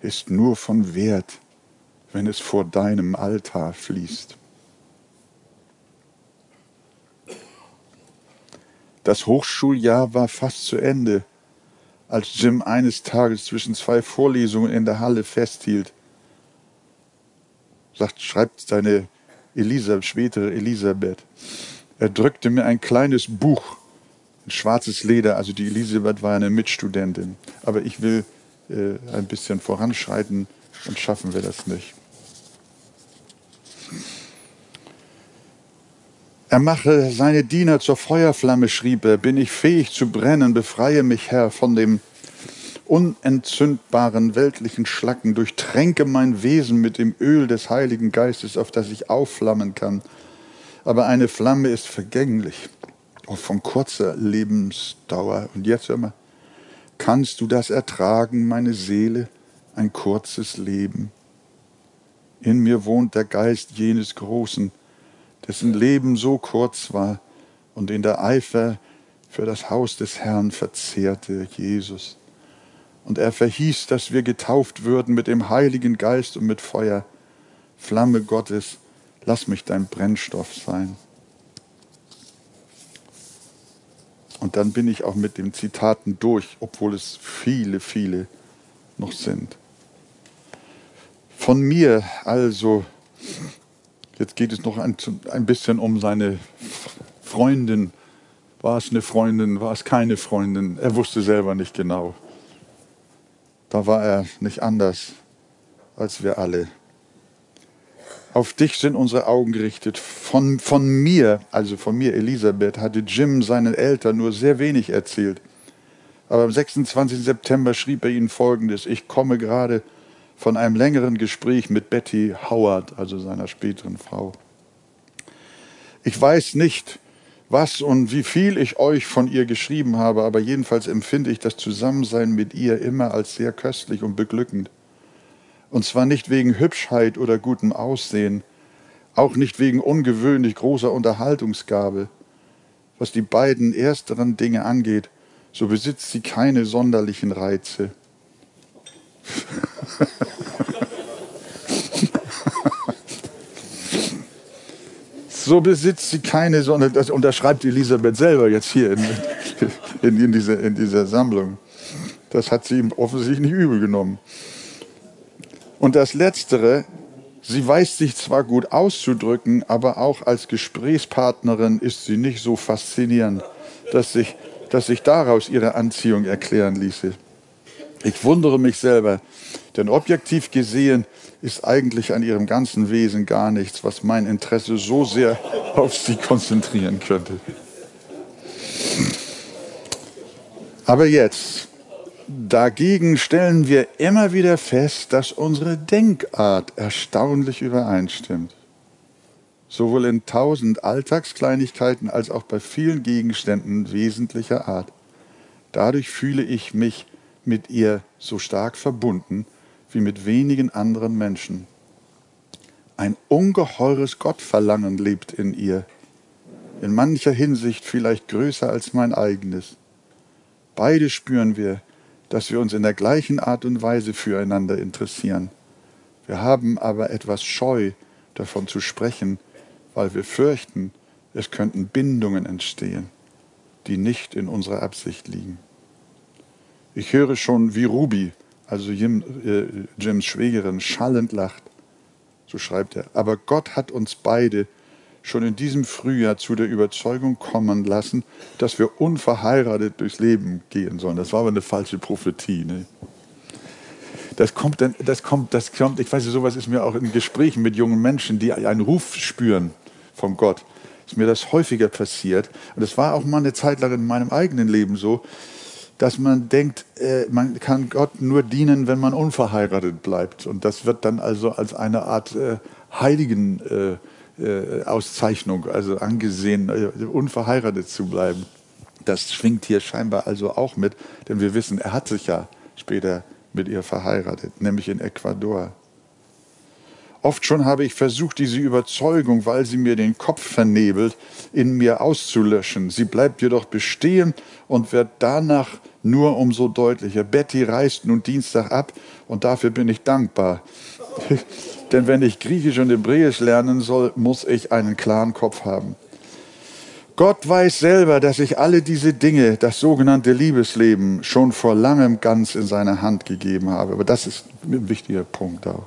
[SPEAKER 1] ist nur von Wert, wenn es vor deinem Altar fließt. Das Hochschuljahr war fast zu Ende, als Jim eines Tages zwischen zwei Vorlesungen in der Halle festhielt. Sagt, schreibt seine Elisabeth, spätere Elisabeth. Er drückte mir ein kleines Buch, ein schwarzes Leder, also die Elisabeth war eine Mitstudentin. Aber ich will äh, ein bisschen voranschreiten und schaffen wir das nicht. Er mache seine Diener zur Feuerflamme, schrieb er, bin ich fähig zu brennen, befreie mich, Herr, von dem unentzündbaren weltlichen Schlacken, durchtränke mein Wesen mit dem Öl des Heiligen Geistes, auf das ich aufflammen kann. Aber eine Flamme ist vergänglich, auch von kurzer Lebensdauer. Und jetzt hör mal, kannst du das ertragen, meine Seele, ein kurzes Leben? In mir wohnt der Geist jenes Großen, dessen Leben so kurz war und in der Eifer für das Haus des Herrn verzehrte Jesus. Und er verhieß, dass wir getauft würden mit dem Heiligen Geist und mit Feuer. Flamme Gottes, lass mich dein Brennstoff sein. Und dann bin ich auch mit den Zitaten durch, obwohl es viele, viele noch sind. Von mir also Jetzt geht es noch ein, ein bisschen um seine Freundin. War es eine Freundin, war es keine Freundin? Er wusste selber nicht genau. Da war er nicht anders als wir alle. Auf dich sind unsere Augen gerichtet. Von, von mir, also von mir, Elisabeth, hatte Jim seinen Eltern nur sehr wenig erzählt. Aber am 26. September schrieb er ihnen Folgendes. Ich komme gerade von einem längeren Gespräch mit Betty Howard, also seiner späteren Frau. Ich weiß nicht, was und wie viel ich euch von ihr geschrieben habe, aber jedenfalls empfinde ich das Zusammensein mit ihr immer als sehr köstlich und beglückend. Und zwar nicht wegen Hübschheit oder gutem Aussehen, auch nicht wegen ungewöhnlich großer Unterhaltungsgabe. Was die beiden ersteren Dinge angeht, so besitzt sie keine sonderlichen Reize. *laughs* so besitzt sie keine Sonne. Das unterschreibt Elisabeth selber jetzt hier in, in, in, diese, in dieser Sammlung. Das hat sie ihm offensichtlich nicht übel genommen. Und das Letztere, sie weiß sich zwar gut auszudrücken, aber auch als Gesprächspartnerin ist sie nicht so faszinierend, dass sich, dass sich daraus ihre Anziehung erklären ließe. Ich wundere mich selber, denn objektiv gesehen ist eigentlich an ihrem ganzen Wesen gar nichts, was mein Interesse so sehr *laughs* auf sie konzentrieren könnte. Aber jetzt, dagegen stellen wir immer wieder fest, dass unsere Denkart erstaunlich übereinstimmt. Sowohl in tausend Alltagskleinigkeiten als auch bei vielen Gegenständen wesentlicher Art. Dadurch fühle ich mich mit ihr so stark verbunden wie mit wenigen anderen Menschen. Ein ungeheures Gottverlangen lebt in ihr, in mancher Hinsicht vielleicht größer als mein eigenes. Beide spüren wir, dass wir uns in der gleichen Art und Weise füreinander interessieren. Wir haben aber etwas Scheu davon zu sprechen, weil wir fürchten, Es könnten Bindungen entstehen, die nicht in unserer Absicht liegen. Ich höre schon, wie Ruby, also Jim, äh, Jims Schwägerin, schallend lacht. So schreibt er. Aber Gott hat uns beide schon in diesem Frühjahr zu der Überzeugung kommen lassen, dass wir unverheiratet durchs Leben gehen sollen. Das war aber eine falsche Prophetie. Ne? Das kommt, dann, das kommt, das kommt, ich weiß nicht, sowas ist mir auch in Gesprächen mit jungen Menschen, die einen Ruf spüren von Gott, ist mir das häufiger passiert. Und das war auch mal eine Zeit lang in meinem eigenen Leben so, dass man denkt, äh, man kann Gott nur dienen, wenn man unverheiratet bleibt. Und das wird dann also als eine Art äh, heiligen äh, Auszeichnung, also angesehen, äh, unverheiratet zu bleiben. Das schwingt hier scheinbar also auch mit, denn wir wissen, er hat sich ja später mit ihr verheiratet, nämlich in Ecuador. Oft schon habe ich versucht, diese Überzeugung, weil sie mir den Kopf vernebelt, in mir auszulöschen. Sie bleibt jedoch bestehen und wird danach nur umso deutlicher. Betty reist nun Dienstag ab und dafür bin ich dankbar. *laughs* Denn wenn ich Griechisch und Hebräisch lernen soll, muss ich einen klaren Kopf haben. Gott weiß selber, dass ich alle diese Dinge, das sogenannte Liebesleben, schon vor langem ganz in seine Hand gegeben habe. Aber das ist ein wichtiger Punkt auch.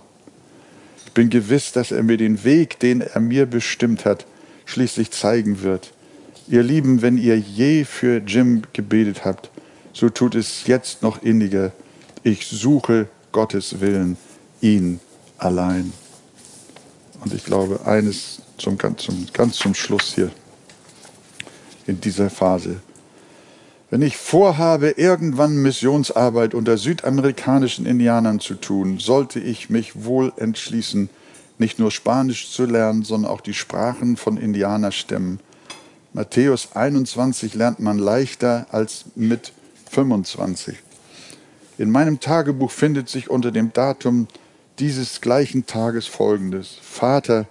[SPEAKER 1] Ich bin gewiss, dass er mir den Weg, den er mir bestimmt hat, schließlich zeigen wird. Ihr Lieben, wenn ihr je für Jim gebetet habt, so tut es jetzt noch inniger. Ich suche Gottes Willen, ihn allein. Und ich glaube, eines zum, ganz, zum, ganz zum Schluss hier in dieser Phase. Wenn ich vorhabe, irgendwann Missionsarbeit unter südamerikanischen Indianern zu tun, sollte ich mich wohl entschließen, nicht nur Spanisch zu lernen, sondern auch die Sprachen von Indianerstämmen. Matthäus 21 lernt man leichter als mit 25. In meinem Tagebuch findet sich unter dem Datum dieses gleichen Tages folgendes. Vater,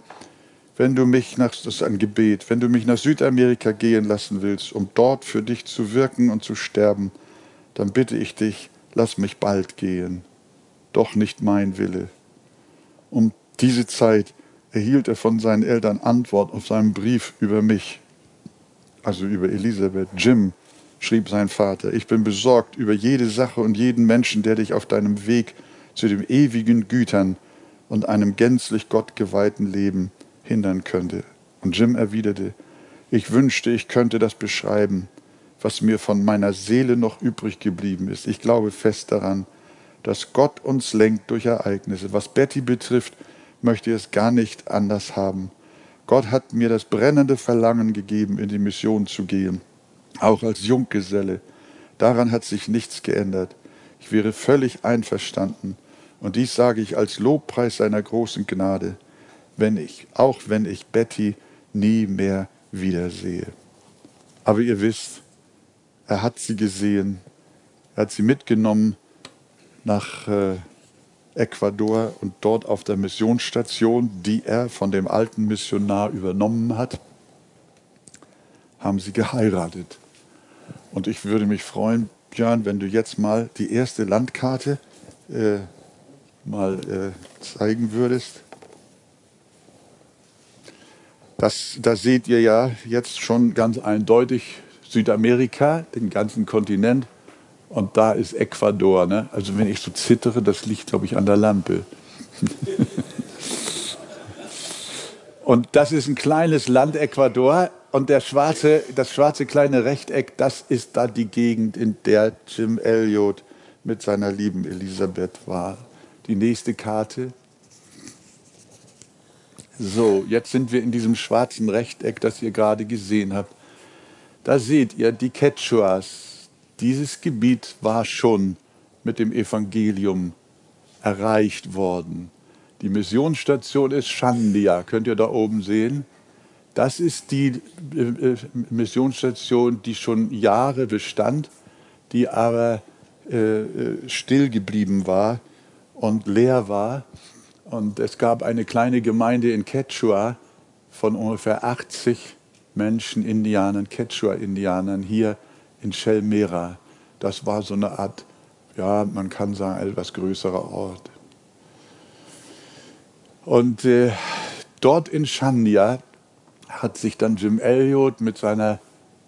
[SPEAKER 1] wenn du mich nach, das ist ein Gebet, wenn du mich nach Südamerika gehen lassen willst, um dort für dich zu wirken und zu sterben, dann bitte ich dich, lass mich bald gehen. Doch nicht mein Wille. Um diese Zeit erhielt er von seinen Eltern Antwort auf seinen Brief über mich, also über Elisabeth. Jim, schrieb sein Vater, ich bin besorgt über jede Sache und jeden Menschen, der dich auf deinem Weg zu den ewigen Gütern und einem gänzlich gottgeweihten Leben hindern könnte. Und Jim erwiderte, ich wünschte, ich könnte das beschreiben, was mir von meiner Seele noch übrig geblieben ist. Ich glaube fest daran, dass Gott uns lenkt durch Ereignisse. Was Betty betrifft, möchte ich es gar nicht anders haben. Gott hat mir das brennende Verlangen gegeben, in die Mission zu gehen, auch als Junggeselle. Daran hat sich nichts geändert. Ich wäre völlig einverstanden, und dies sage ich als Lobpreis seiner großen Gnade, wenn ich, auch wenn ich Betty nie mehr wiedersehe. Aber ihr wisst, er hat sie gesehen, er hat sie mitgenommen nach äh, Ecuador und dort auf der Missionsstation, die er von dem alten Missionar übernommen hat, haben sie geheiratet. Und ich würde mich freuen, Björn, wenn du jetzt mal die erste Landkarte äh, mal äh, zeigen würdest. Das, da seht ihr ja jetzt schon ganz eindeutig Südamerika, den ganzen Kontinent. Und da ist Ecuador. Ne? Also wenn ich so zittere, das liegt, glaube ich, an der Lampe. *laughs* und das ist ein kleines Land Ecuador. Und der schwarze, das schwarze kleine Rechteck, das ist da die Gegend, in der Jim Elliot mit seiner lieben Elisabeth war. Die nächste Karte. So, jetzt sind wir in diesem schwarzen Rechteck, das ihr gerade gesehen habt. Da seht ihr die Quechuas. Dieses Gebiet war schon mit dem Evangelium erreicht worden. Die Missionsstation ist Shandia, könnt ihr da oben sehen. Das ist die äh, äh, Missionsstation, die schon Jahre bestand, die aber äh, still geblieben war und leer war. Und es gab eine kleine Gemeinde in Quechua von ungefähr 80 Menschen, Indianern, Quechua-Indianern hier in Shelmera. Das war so eine Art, ja, man kann sagen, etwas größerer Ort. Und äh, dort in Shandia hat sich dann Jim Elliot mit seiner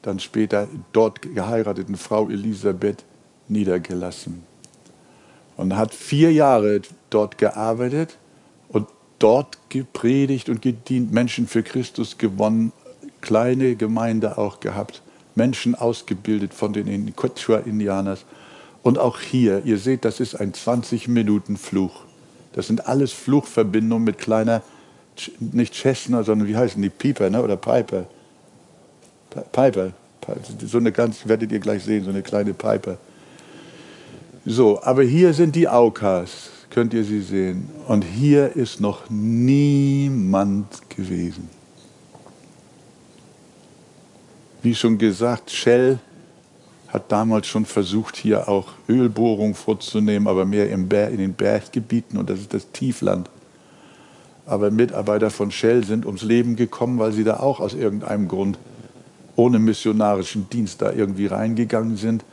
[SPEAKER 1] dann später dort geheirateten Frau Elisabeth niedergelassen und hat vier Jahre dort gearbeitet und dort gepredigt und gedient, Menschen für Christus gewonnen, kleine Gemeinde auch gehabt, Menschen ausgebildet von den Quechua-Indianers. Und auch hier, ihr seht, das ist ein 20-Minuten-Fluch. Das sind alles Fluchverbindungen mit kleiner, nicht Cessna, sondern wie heißen die? Pieper ne? oder Piper? Piper. So eine ganz, werdet ihr gleich sehen, so eine kleine Piper. So, aber hier sind die Aukas, könnt ihr sie sehen. Und hier ist noch niemand gewesen. Wie schon gesagt, Shell hat damals schon versucht, hier auch Ölbohrung vorzunehmen, aber mehr in den Berggebieten und das ist das Tiefland. Aber Mitarbeiter von Shell sind ums Leben gekommen, weil sie da auch aus irgendeinem Grund ohne missionarischen Dienst da irgendwie reingegangen sind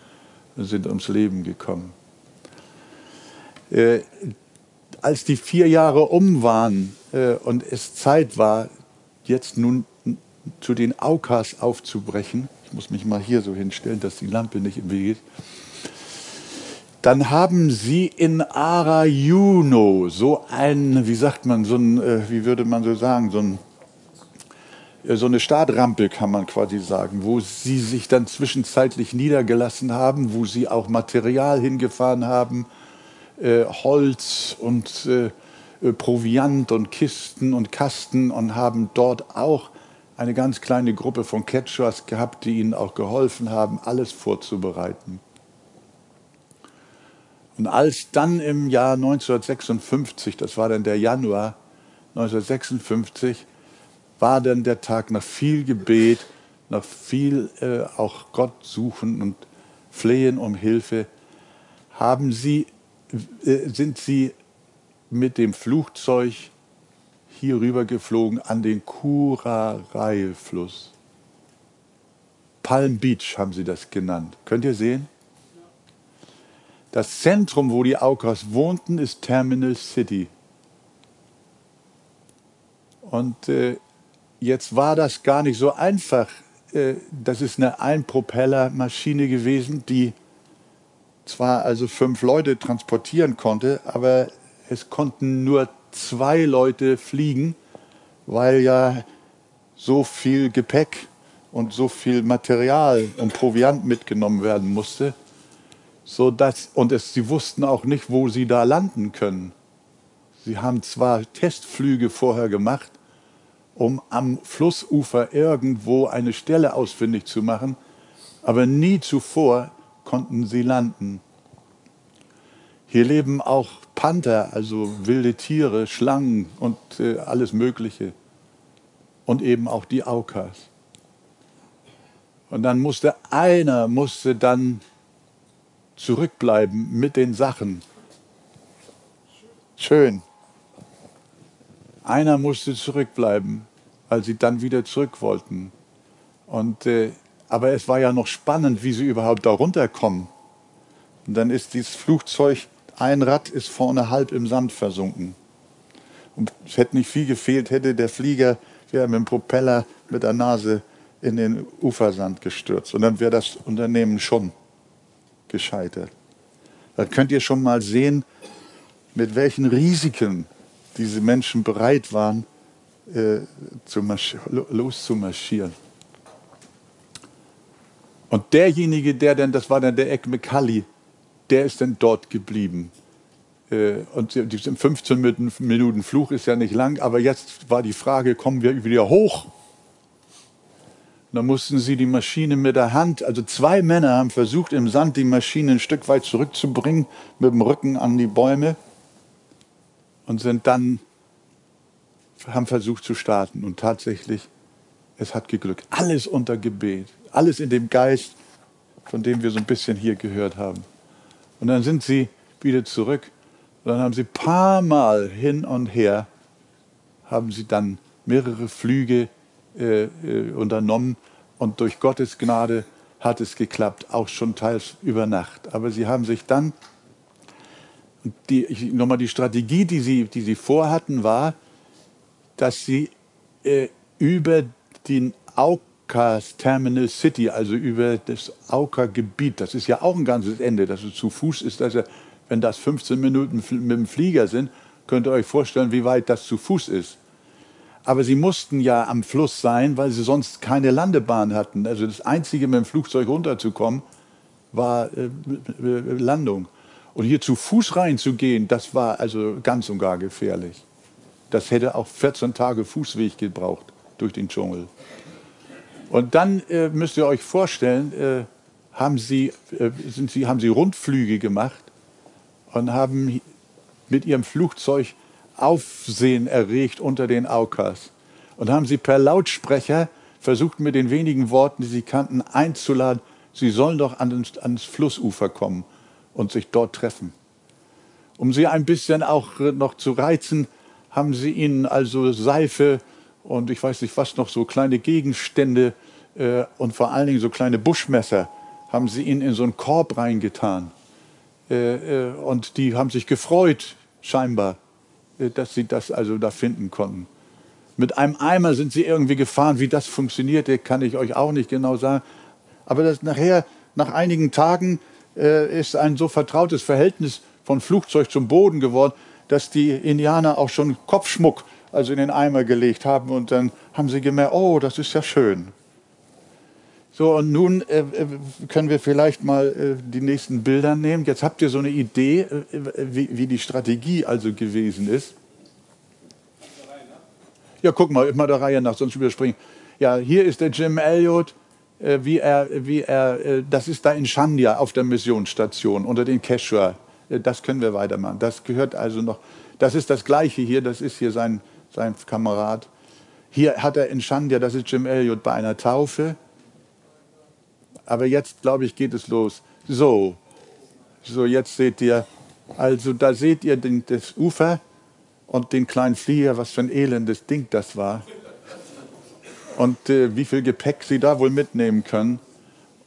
[SPEAKER 1] und sind ums Leben gekommen. Äh, als die vier Jahre um waren äh, und es Zeit war, jetzt nun zu den Aukas aufzubrechen, ich muss mich mal hier so hinstellen, dass die Lampe nicht im Weg ist, dann haben sie in Arayuno so ein, wie sagt man, so ein, äh, wie würde man so sagen, so ein äh, so eine Startrampe kann man quasi sagen, wo sie sich dann zwischenzeitlich niedergelassen haben, wo sie auch Material hingefahren haben, äh, Holz und äh, äh, Proviant und Kisten und Kasten und haben dort auch eine ganz kleine Gruppe von Quechuas gehabt, die ihnen auch geholfen haben, alles vorzubereiten. Und als dann im Jahr 1956, das war dann der Januar 1956, war dann der Tag nach viel Gebet, nach viel äh, auch Gott suchen und flehen um Hilfe, haben sie sind sie mit dem Flugzeug hier rüber geflogen an den Kurarai-Fluss. Palm Beach haben sie das genannt. Könnt ihr sehen? Das Zentrum, wo die Aukas wohnten, ist Terminal City. Und äh, jetzt war das gar nicht so einfach. Äh, das ist eine Einpropellermaschine gewesen, die zwar also fünf Leute transportieren konnte, aber es konnten nur zwei Leute fliegen, weil ja so viel Gepäck und so viel Material und Proviant mitgenommen werden musste, so und es, sie wussten auch nicht, wo sie da landen können. Sie haben zwar Testflüge vorher gemacht, um am Flussufer irgendwo eine Stelle ausfindig zu machen, aber nie zuvor konnten sie landen. Hier leben auch Panther, also wilde Tiere, Schlangen und äh, alles Mögliche. Und eben auch die Aukas. Und dann musste einer musste dann zurückbleiben mit den Sachen. Schön. Einer musste zurückbleiben, weil sie dann wieder zurück wollten. Und äh, aber es war ja noch spannend, wie sie überhaupt da runterkommen. Und dann ist dieses Flugzeug, ein Rad ist vorne halb im Sand versunken. Und es hätte nicht viel gefehlt, hätte der Flieger wäre mit dem Propeller mit der Nase in den Ufersand gestürzt. Und dann wäre das Unternehmen schon gescheitert. Da könnt ihr schon mal sehen, mit welchen Risiken diese Menschen bereit waren, äh, zu loszumarschieren. Und derjenige, der dann, das war dann der Eck McCully, der ist dann dort geblieben. Äh, und die 15 Minuten Fluch ist ja nicht lang, aber jetzt war die Frage, kommen wir wieder hoch? Und dann mussten sie die Maschine mit der Hand, also zwei Männer haben versucht, im Sand die Maschine ein Stück weit zurückzubringen, mit dem Rücken an die Bäume und sind dann, haben versucht zu starten. Und tatsächlich, es hat geglückt. Alles unter Gebet. Alles in dem Geist, von dem wir so ein bisschen hier gehört haben. Und dann sind sie wieder zurück. Und dann haben sie paar Mal hin und her, haben sie dann mehrere Flüge äh, äh, unternommen. Und durch Gottes Gnade hat es geklappt, auch schon teils über Nacht. Aber sie haben sich dann, die, nochmal die Strategie, die sie, die sie vorhatten, war, dass sie äh, über den Aukas Terminal City, also über das Auka-Gebiet. Das ist ja auch ein ganzes Ende, dass es zu Fuß ist. Dass wenn das 15 Minuten mit dem Flieger sind, könnt ihr euch vorstellen, wie weit das zu Fuß ist. Aber sie mussten ja am Fluss sein, weil sie sonst keine Landebahn hatten. Also das Einzige, mit dem Flugzeug runterzukommen, war äh, äh, Landung. Und hier zu Fuß reinzugehen, das war also ganz und gar gefährlich. Das hätte auch 14 Tage Fußweg gebraucht durch den Dschungel. Und dann äh, müsst ihr euch vorstellen, äh, haben, sie, äh, sind sie, haben sie Rundflüge gemacht und haben mit ihrem Flugzeug Aufsehen erregt unter den Aukas. Und haben sie per Lautsprecher versucht, mit den wenigen Worten, die sie kannten, einzuladen, sie sollen doch ans, ans Flussufer kommen und sich dort treffen. Um sie ein bisschen auch noch zu reizen, haben sie ihnen also Seife und ich weiß nicht was noch, so kleine Gegenstände äh, und vor allen Dingen so kleine Buschmesser haben sie ihnen in so einen Korb reingetan. Äh, äh, und die haben sich gefreut, scheinbar, äh, dass sie das also da finden konnten. Mit einem Eimer sind sie irgendwie gefahren. Wie das funktionierte, kann ich euch auch nicht genau sagen. Aber das nachher, nach einigen Tagen, äh, ist ein so vertrautes Verhältnis von Flugzeug zum Boden geworden, dass die Indianer auch schon Kopfschmuck also in den Eimer gelegt haben und dann haben sie gemerkt, oh, das ist ja schön. So, und nun äh, äh können wir vielleicht mal äh, die nächsten Bilder nehmen. Jetzt habt ihr so eine Idee, äh, wie, wie, die Strategie also gewesen ist. Ja, guck mal, immer der Reihe nach, sonst überspringen. Ja, hier ist der Jim Elliot, äh, wie er, wie er, äh, das ist da in Shandia auf der Missionsstation unter den Quechua. das können wir weitermachen. Das gehört also noch, das ist das Gleiche hier, das ist hier sein, sein Kamerad. Hier hat er in Shandia, das ist Jim Elliot, bei einer Taufe aber jetzt, glaube ich, geht es los. So, so jetzt seht ihr, also da seht ihr den, das Ufer und den kleinen Flieger, was für ein elendes Ding das war. Und äh, wie viel Gepäck sie da wohl mitnehmen können.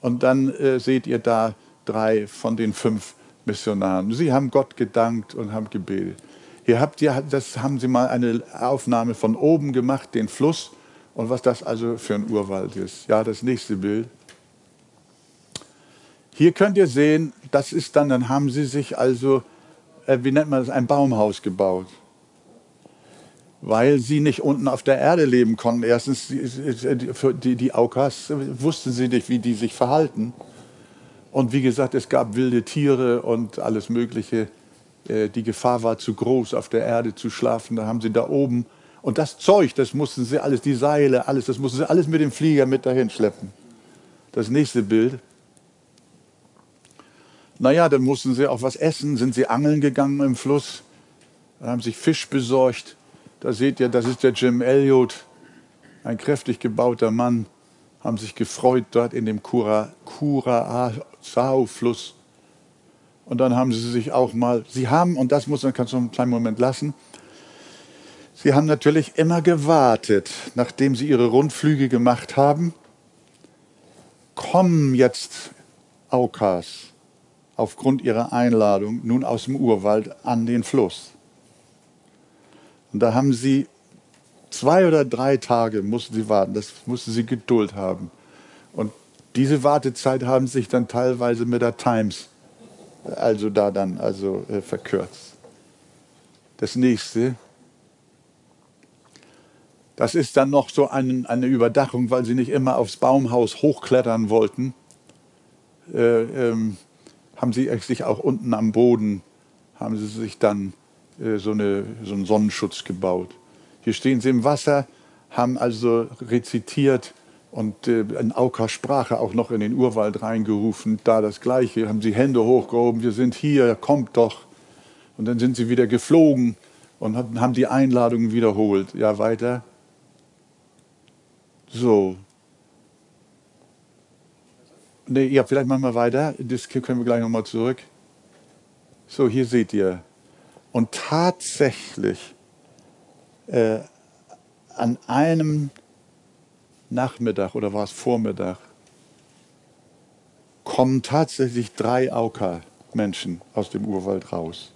[SPEAKER 1] Und dann äh, seht ihr da drei von den fünf Missionaren. Sie haben Gott gedankt und haben gebetet. Hier habt ihr, das haben sie mal eine Aufnahme von oben gemacht, den Fluss und was das also für ein Urwald ist. Ja, das nächste Bild. Hier könnt ihr sehen, das ist dann, dann haben sie sich also, äh, wie nennt man das, ein Baumhaus gebaut. Weil sie nicht unten auf der Erde leben konnten. Erstens, die, die, die Aukas wussten sie nicht, wie die sich verhalten. Und wie gesagt, es gab wilde Tiere und alles Mögliche. Äh, die Gefahr war zu groß, auf der Erde zu schlafen. Da haben sie da oben. Und das Zeug, das mussten sie alles, die Seile, alles, das mussten sie alles mit dem Flieger mit dahin schleppen. Das nächste Bild. Naja, dann mussten sie auch was essen, sind sie angeln gegangen im Fluss, haben sich Fisch besorgt. Da seht ihr, das ist der Jim Elliot, ein kräftig gebauter Mann, haben sich gefreut dort in dem Curaçao-Fluss. Und dann haben sie sich auch mal, sie haben, und das muss man, kannst du einen kleinen Moment lassen, sie haben natürlich immer gewartet, nachdem sie ihre Rundflüge gemacht haben, kommen jetzt Aukas aufgrund ihrer Einladung nun aus dem Urwald an den Fluss. Und da haben sie zwei oder drei Tage mussten sie warten, das mussten sie Geduld haben. Und diese Wartezeit haben sich dann teilweise mit der Times, also da dann also äh, verkürzt. Das nächste, das ist dann noch so ein, eine Überdachung, weil sie nicht immer aufs Baumhaus hochklettern wollten. Äh, ähm, haben sie sich auch unten am Boden, haben sie sich dann äh, so, eine, so einen Sonnenschutz gebaut. Hier stehen sie im Wasser, haben also rezitiert und äh, in Auker Sprache auch noch in den Urwald reingerufen. Da das Gleiche, haben sie Hände hochgehoben, wir sind hier, kommt doch. Und dann sind sie wieder geflogen und haben die Einladung wiederholt. Ja, weiter. So, Nee, ja, vielleicht machen wir weiter. Das können wir gleich nochmal zurück. So, hier seht ihr. Und tatsächlich äh, an einem Nachmittag oder war es Vormittag, kommen tatsächlich drei Auka-Menschen aus dem Urwald raus.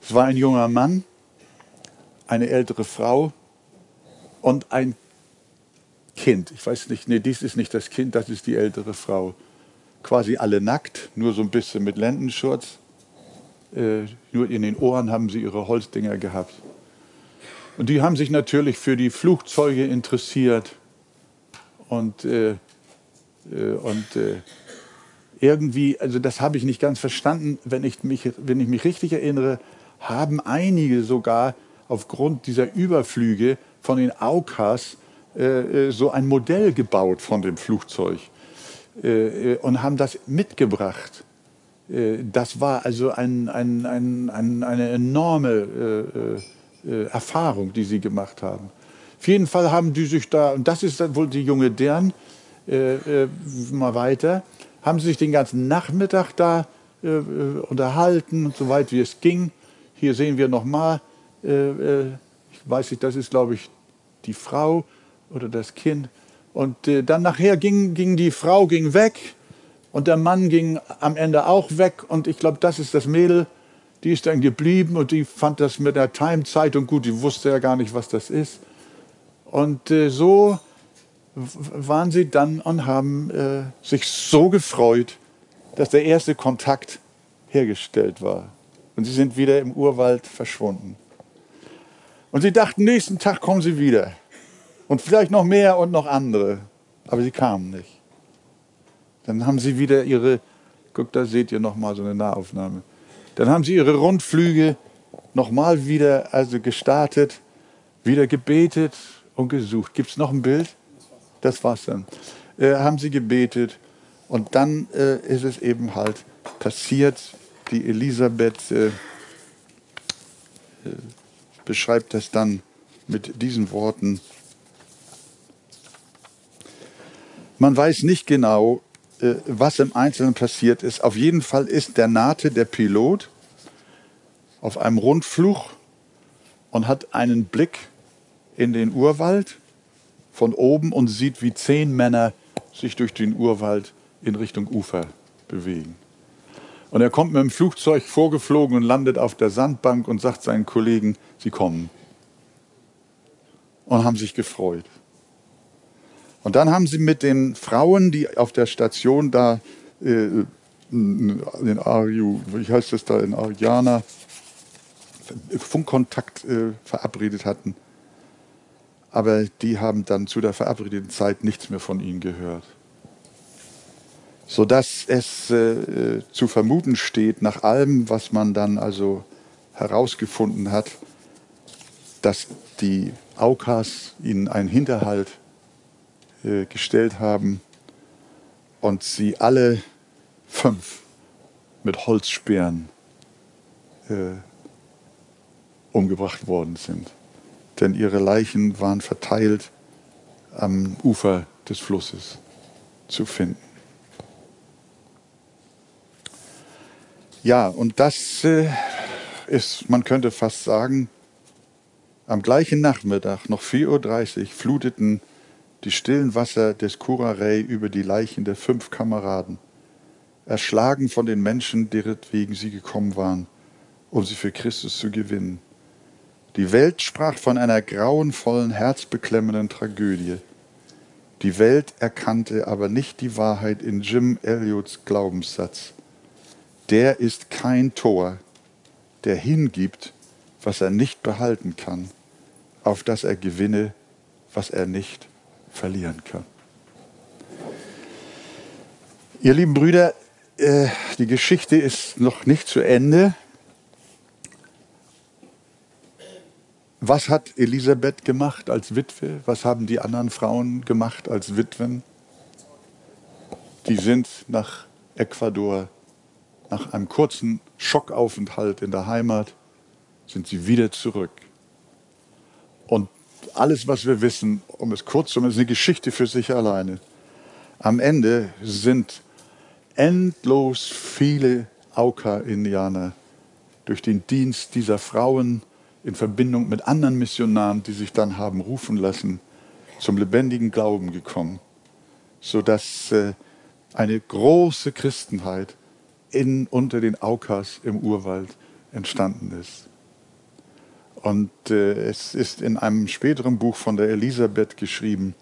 [SPEAKER 1] Es war ein junger Mann, eine ältere Frau und ein Kind. Ich weiß nicht, nee, dies ist nicht das Kind, das ist die ältere Frau. Quasi alle nackt, nur so ein bisschen mit Lendenschurz. Äh, nur in den Ohren haben sie ihre Holzdinger gehabt. Und die haben sich natürlich für die Flugzeuge interessiert. Und, äh, äh, und äh, irgendwie, also das habe ich nicht ganz verstanden, wenn ich, mich, wenn ich mich richtig erinnere, haben einige sogar aufgrund dieser Überflüge von den Aukas äh, äh, so ein Modell gebaut von dem Flugzeug äh, und haben das mitgebracht. das war also ein, ein, ein, eine enorme Erfahrung, die sie gemacht haben. Auf jeden Fall haben die sich da, und das ist wohl die junge Dern, mal weiter, haben sie sich den ganzen Nachmittag da unterhalten, soweit wie es ging. Hier sehen wir nochmal, ich weiß nicht, das ist glaube ich die Frau, oder das Kind. Und äh, dann nachher ging, ging die Frau ging weg und der Mann ging am Ende auch weg. Und ich glaube, das ist das Mädel, die ist dann geblieben und die fand das mit der Time-Zeitung gut. Die wusste ja gar nicht, was das ist. Und äh, so waren sie dann und haben äh, sich so gefreut, dass der erste Kontakt hergestellt war. Und sie sind wieder im Urwald verschwunden. Und sie dachten, nächsten Tag kommen sie wieder. Und vielleicht noch mehr und noch andere. Aber sie kamen nicht. Dann haben sie wieder ihre, guck, da seht ihr nochmal so eine Nahaufnahme. Dann haben sie ihre Rundflüge nochmal wieder also gestartet, wieder gebetet und gesucht. Gibt es noch ein Bild? Das war's dann. Äh, haben sie gebetet und dann äh, ist es eben halt passiert. Die Elisabeth äh, äh beschreibt das dann mit diesen Worten. Man weiß nicht genau, äh, was im Einzelnen passiert ist. Auf jeden Fall ist der Nate, der Pilot, auf einem Rundflug und hat einen Blick in den Urwald von oben und sieht, wie zehn Männer sich durch den Urwald in Richtung Ufer bewegen. Und er kommt mit dem Flugzeug vorgeflogen und landet auf der Sandbank und sagt seinen Kollegen, sie kommen. Und haben sich gefreut. Und dann haben sie mit den Frauen, die auf der Station da äh, in Ariu, wie heißt das da, in Ariana, Funkkontakt äh, verabredet hatten. Aber die haben dann zu der verabredeten Zeit nichts mehr von ihnen gehört. Sodass es äh, zu vermuten steht, nach allem, was man dann also herausgefunden hat, dass die Aukas ihnen einen Hinterhalt äh, gestellt haben und sie alle fünf mit Holzsperren äh, umgebracht worden sind. Denn ihre Leichen waren verteilt am Ufer des Flusses zu finden. Ja, und das äh, ist, man könnte fast sagen, am gleichen Nachmittag, noch 4.30 Uhr, fluteten die stillen Wasser des Kurarei über die Leichen der fünf Kameraden, erschlagen von den Menschen, deretwegen sie gekommen waren, um sie für Christus zu gewinnen. Die Welt sprach von einer grauenvollen, herzbeklemmenden Tragödie. Die Welt erkannte aber nicht die Wahrheit in Jim Elliots Glaubenssatz. Der ist kein Tor, der hingibt, was er nicht behalten kann, auf das er gewinne, was er nicht verlieren kann. Ihr lieben Brüder, äh, die Geschichte ist noch nicht zu Ende. Was hat Elisabeth gemacht als Witwe? Was haben die anderen Frauen gemacht als Witwen? Die sind nach Ecuador, nach einem kurzen Schockaufenthalt in der Heimat, sind sie wieder zurück. Und alles, was wir wissen, um es kurz zu machen, ist eine Geschichte für sich alleine. Am Ende sind endlos viele Auka-Indianer durch den Dienst dieser Frauen in Verbindung mit anderen Missionaren, die sich dann haben rufen lassen, zum lebendigen Glauben gekommen, sodass äh, eine große Christenheit in, unter den Aukas im Urwald entstanden ist. Und äh, es ist in einem späteren Buch von der Elisabeth geschrieben,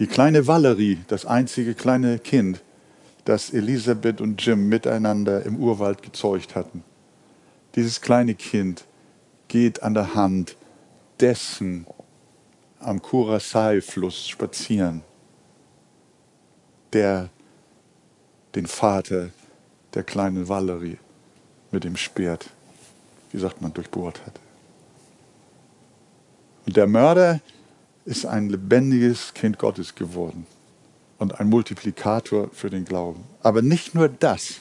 [SPEAKER 1] Die kleine Valerie, das einzige kleine Kind, das Elisabeth und Jim miteinander im Urwald gezeugt hatten. Dieses kleine Kind geht an der Hand dessen am Kurasai-Fluss spazieren, der den Vater der kleinen Valerie mit dem Speert, wie sagt man, durchbohrt hat. Und der Mörder ist ein lebendiges Kind Gottes geworden und ein Multiplikator für den Glauben. Aber nicht nur das,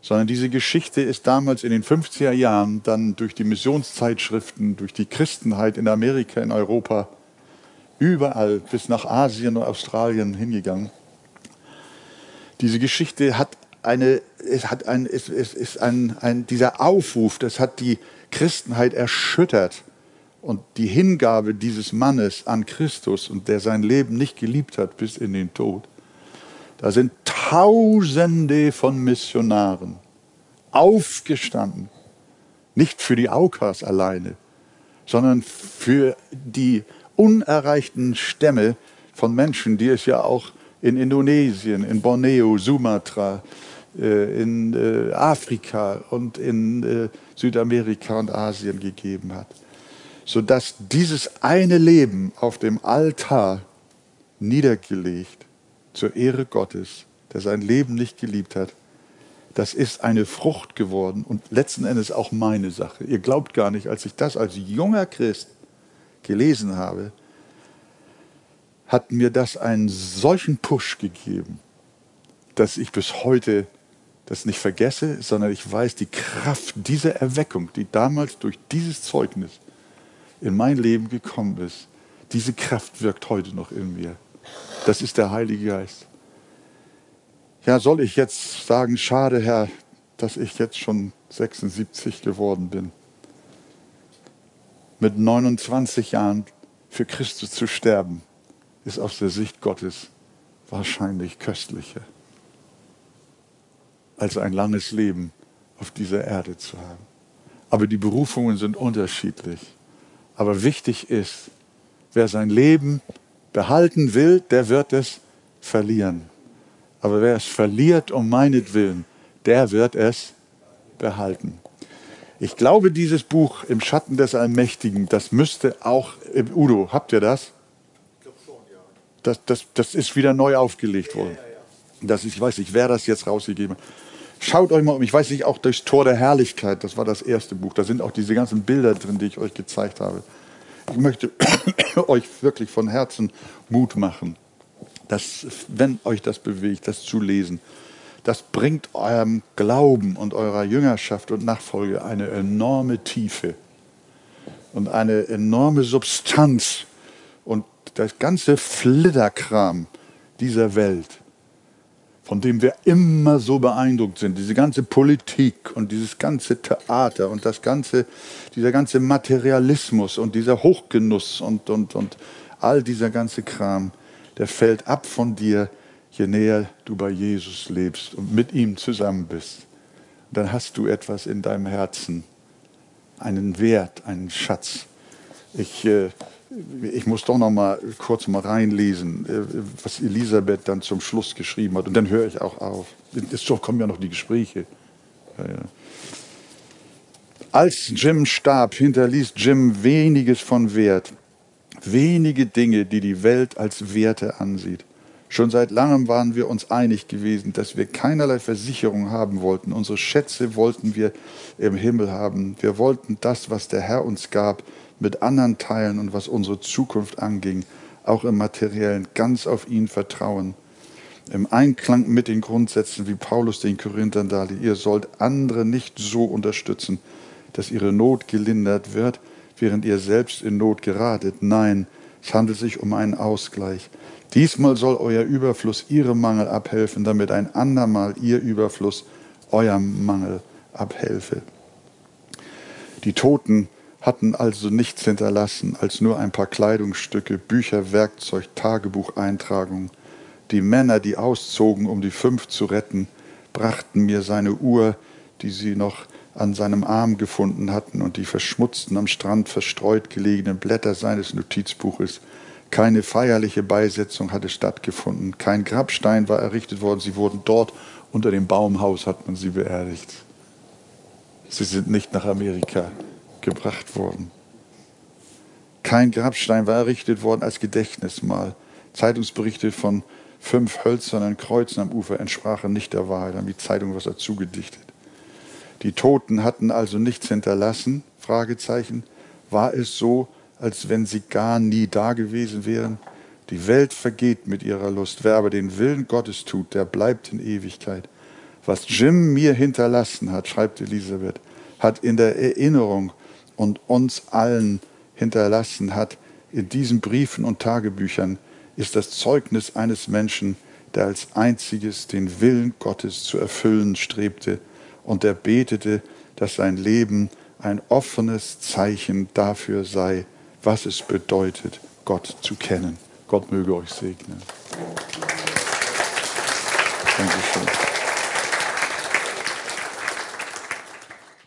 [SPEAKER 1] sondern diese Geschichte ist damals in den 50er Jahren dann durch die Missionszeitschriften, durch die Christenheit in Amerika, in Europa, überall bis nach Asien und Australien hingegangen. Diese Geschichte hat eine, es hat ein, es, es ist ein, ein, dieser Aufruf, das hat die Christenheit erschüttert und die Hingabe dieses Mannes an Christus und der sein Leben nicht geliebt hat bis in den Tod. Da sind Tausende von Missionaren aufgestanden, nicht für die Aukas alleine, sondern für die unerreichten Stämme von Menschen, die es ja auch in Indonesien, in Borneo, Sumatra, äh, in äh, Afrika und in äh, Südamerika und Asien gegeben hat. Sodass dieses eine Leben auf dem Altar niedergelegt zur Ehre Gottes, der sein Leben nicht geliebt hat, das ist eine Frucht geworden und letzten Endes auch meine Sache. Ihr glaubt gar nicht, als ich das als junger Christ gelesen habe, hat mir das einen solchen Push gegeben, dass ich bis heute das nicht vergesse, sondern ich weiß die Kraft dieser Erweckung, die damals durch dieses Zeugnis in mein Leben gekommen ist, diese Kraft wirkt heute noch in mir. Das ist der Heilige Geist. Ja, soll ich jetzt sagen, schade Herr, dass ich jetzt schon 76 geworden bin. Mit 29 Jahren für Christus zu sterben, ist aus der Sicht Gottes wahrscheinlich köstlicher, als ein langes Leben auf dieser Erde zu haben. Aber die Berufungen sind unterschiedlich. Aber wichtig ist, wer sein Leben behalten will, der wird es verlieren. Aber wer es verliert um meinetwillen, der wird es behalten. Ich glaube, dieses Buch im Schatten des Allmächtigen, das müsste auch, Udo, habt ihr das? Das, das, das ist wieder neu aufgelegt worden. Das, ich weiß nicht, wer das jetzt rausgegeben hat. Schaut euch mal um. Ich weiß nicht, auch durchs Tor der Herrlichkeit, das war das erste Buch. Da sind auch diese ganzen Bilder drin, die ich euch gezeigt habe. Ich möchte *coughs* euch wirklich von Herzen Mut machen, dass, wenn euch das bewegt, das zu lesen. Das bringt eurem Glauben und eurer Jüngerschaft und Nachfolge eine enorme Tiefe und eine enorme Substanz und das ganze Flitterkram dieser Welt, von dem wir immer so beeindruckt sind, diese ganze Politik und dieses ganze Theater und das ganze, dieser ganze Materialismus und dieser Hochgenuss und, und, und all dieser ganze Kram, der fällt ab von dir, je näher du bei Jesus lebst und mit ihm zusammen bist. Dann hast du etwas in deinem Herzen, einen Wert, einen Schatz. Ich äh, ich muss doch noch mal kurz mal reinlesen, äh, was Elisabeth dann zum Schluss geschrieben hat. Und dann höre ich auch auf. Jetzt kommen ja noch die Gespräche. Ja, ja. Als Jim starb, hinterließ Jim weniges von Wert. Wenige Dinge, die die Welt als Werte ansieht. Schon seit langem waren wir uns einig gewesen, dass wir keinerlei Versicherung haben wollten. Unsere Schätze wollten wir im Himmel haben. Wir wollten das, was der Herr uns gab, mit anderen teilen und was unsere Zukunft anging, auch im materiellen, ganz auf ihn vertrauen. Im Einklang mit den Grundsätzen, wie Paulus den Korinthern dachte, ihr sollt andere nicht so unterstützen, dass ihre Not gelindert wird, während ihr selbst in Not geratet. Nein, es handelt sich um einen Ausgleich. Diesmal soll euer Überfluss ihrem Mangel abhelfen, damit ein andermal ihr Überfluss eurem Mangel abhelfe. Die Toten hatten also nichts hinterlassen als nur ein paar Kleidungsstücke, Bücher, Werkzeug, Tagebucheintragungen. Die Männer, die auszogen, um die fünf zu retten, brachten mir seine Uhr, die sie noch an seinem Arm gefunden hatten, und die verschmutzten, am Strand verstreut gelegenen Blätter seines Notizbuches. Keine feierliche Beisetzung hatte stattgefunden. Kein Grabstein war errichtet worden. Sie wurden dort unter dem Baumhaus, hat man sie beerdigt. Sie sind nicht nach Amerika gebracht worden. Kein Grabstein war errichtet worden als Gedächtnismal. Zeitungsberichte von fünf hölzernen Kreuzen am Ufer entsprachen nicht der Wahrheit, haben die Zeitung was dazu gedichtet. Die Toten hatten also nichts hinterlassen, Fragezeichen. War es so, als wenn sie gar nie da gewesen wären? Die Welt vergeht mit ihrer Lust. Wer aber den Willen Gottes tut, der bleibt in Ewigkeit. Was Jim mir hinterlassen hat, schreibt Elisabeth, hat in der Erinnerung und uns allen hinterlassen hat, in diesen Briefen und Tagebüchern, ist das Zeugnis eines Menschen, der als einziges den Willen Gottes zu erfüllen strebte und der betete, dass sein Leben ein offenes Zeichen dafür sei, was es bedeutet, Gott zu kennen. Gott möge euch segnen. Dankeschön.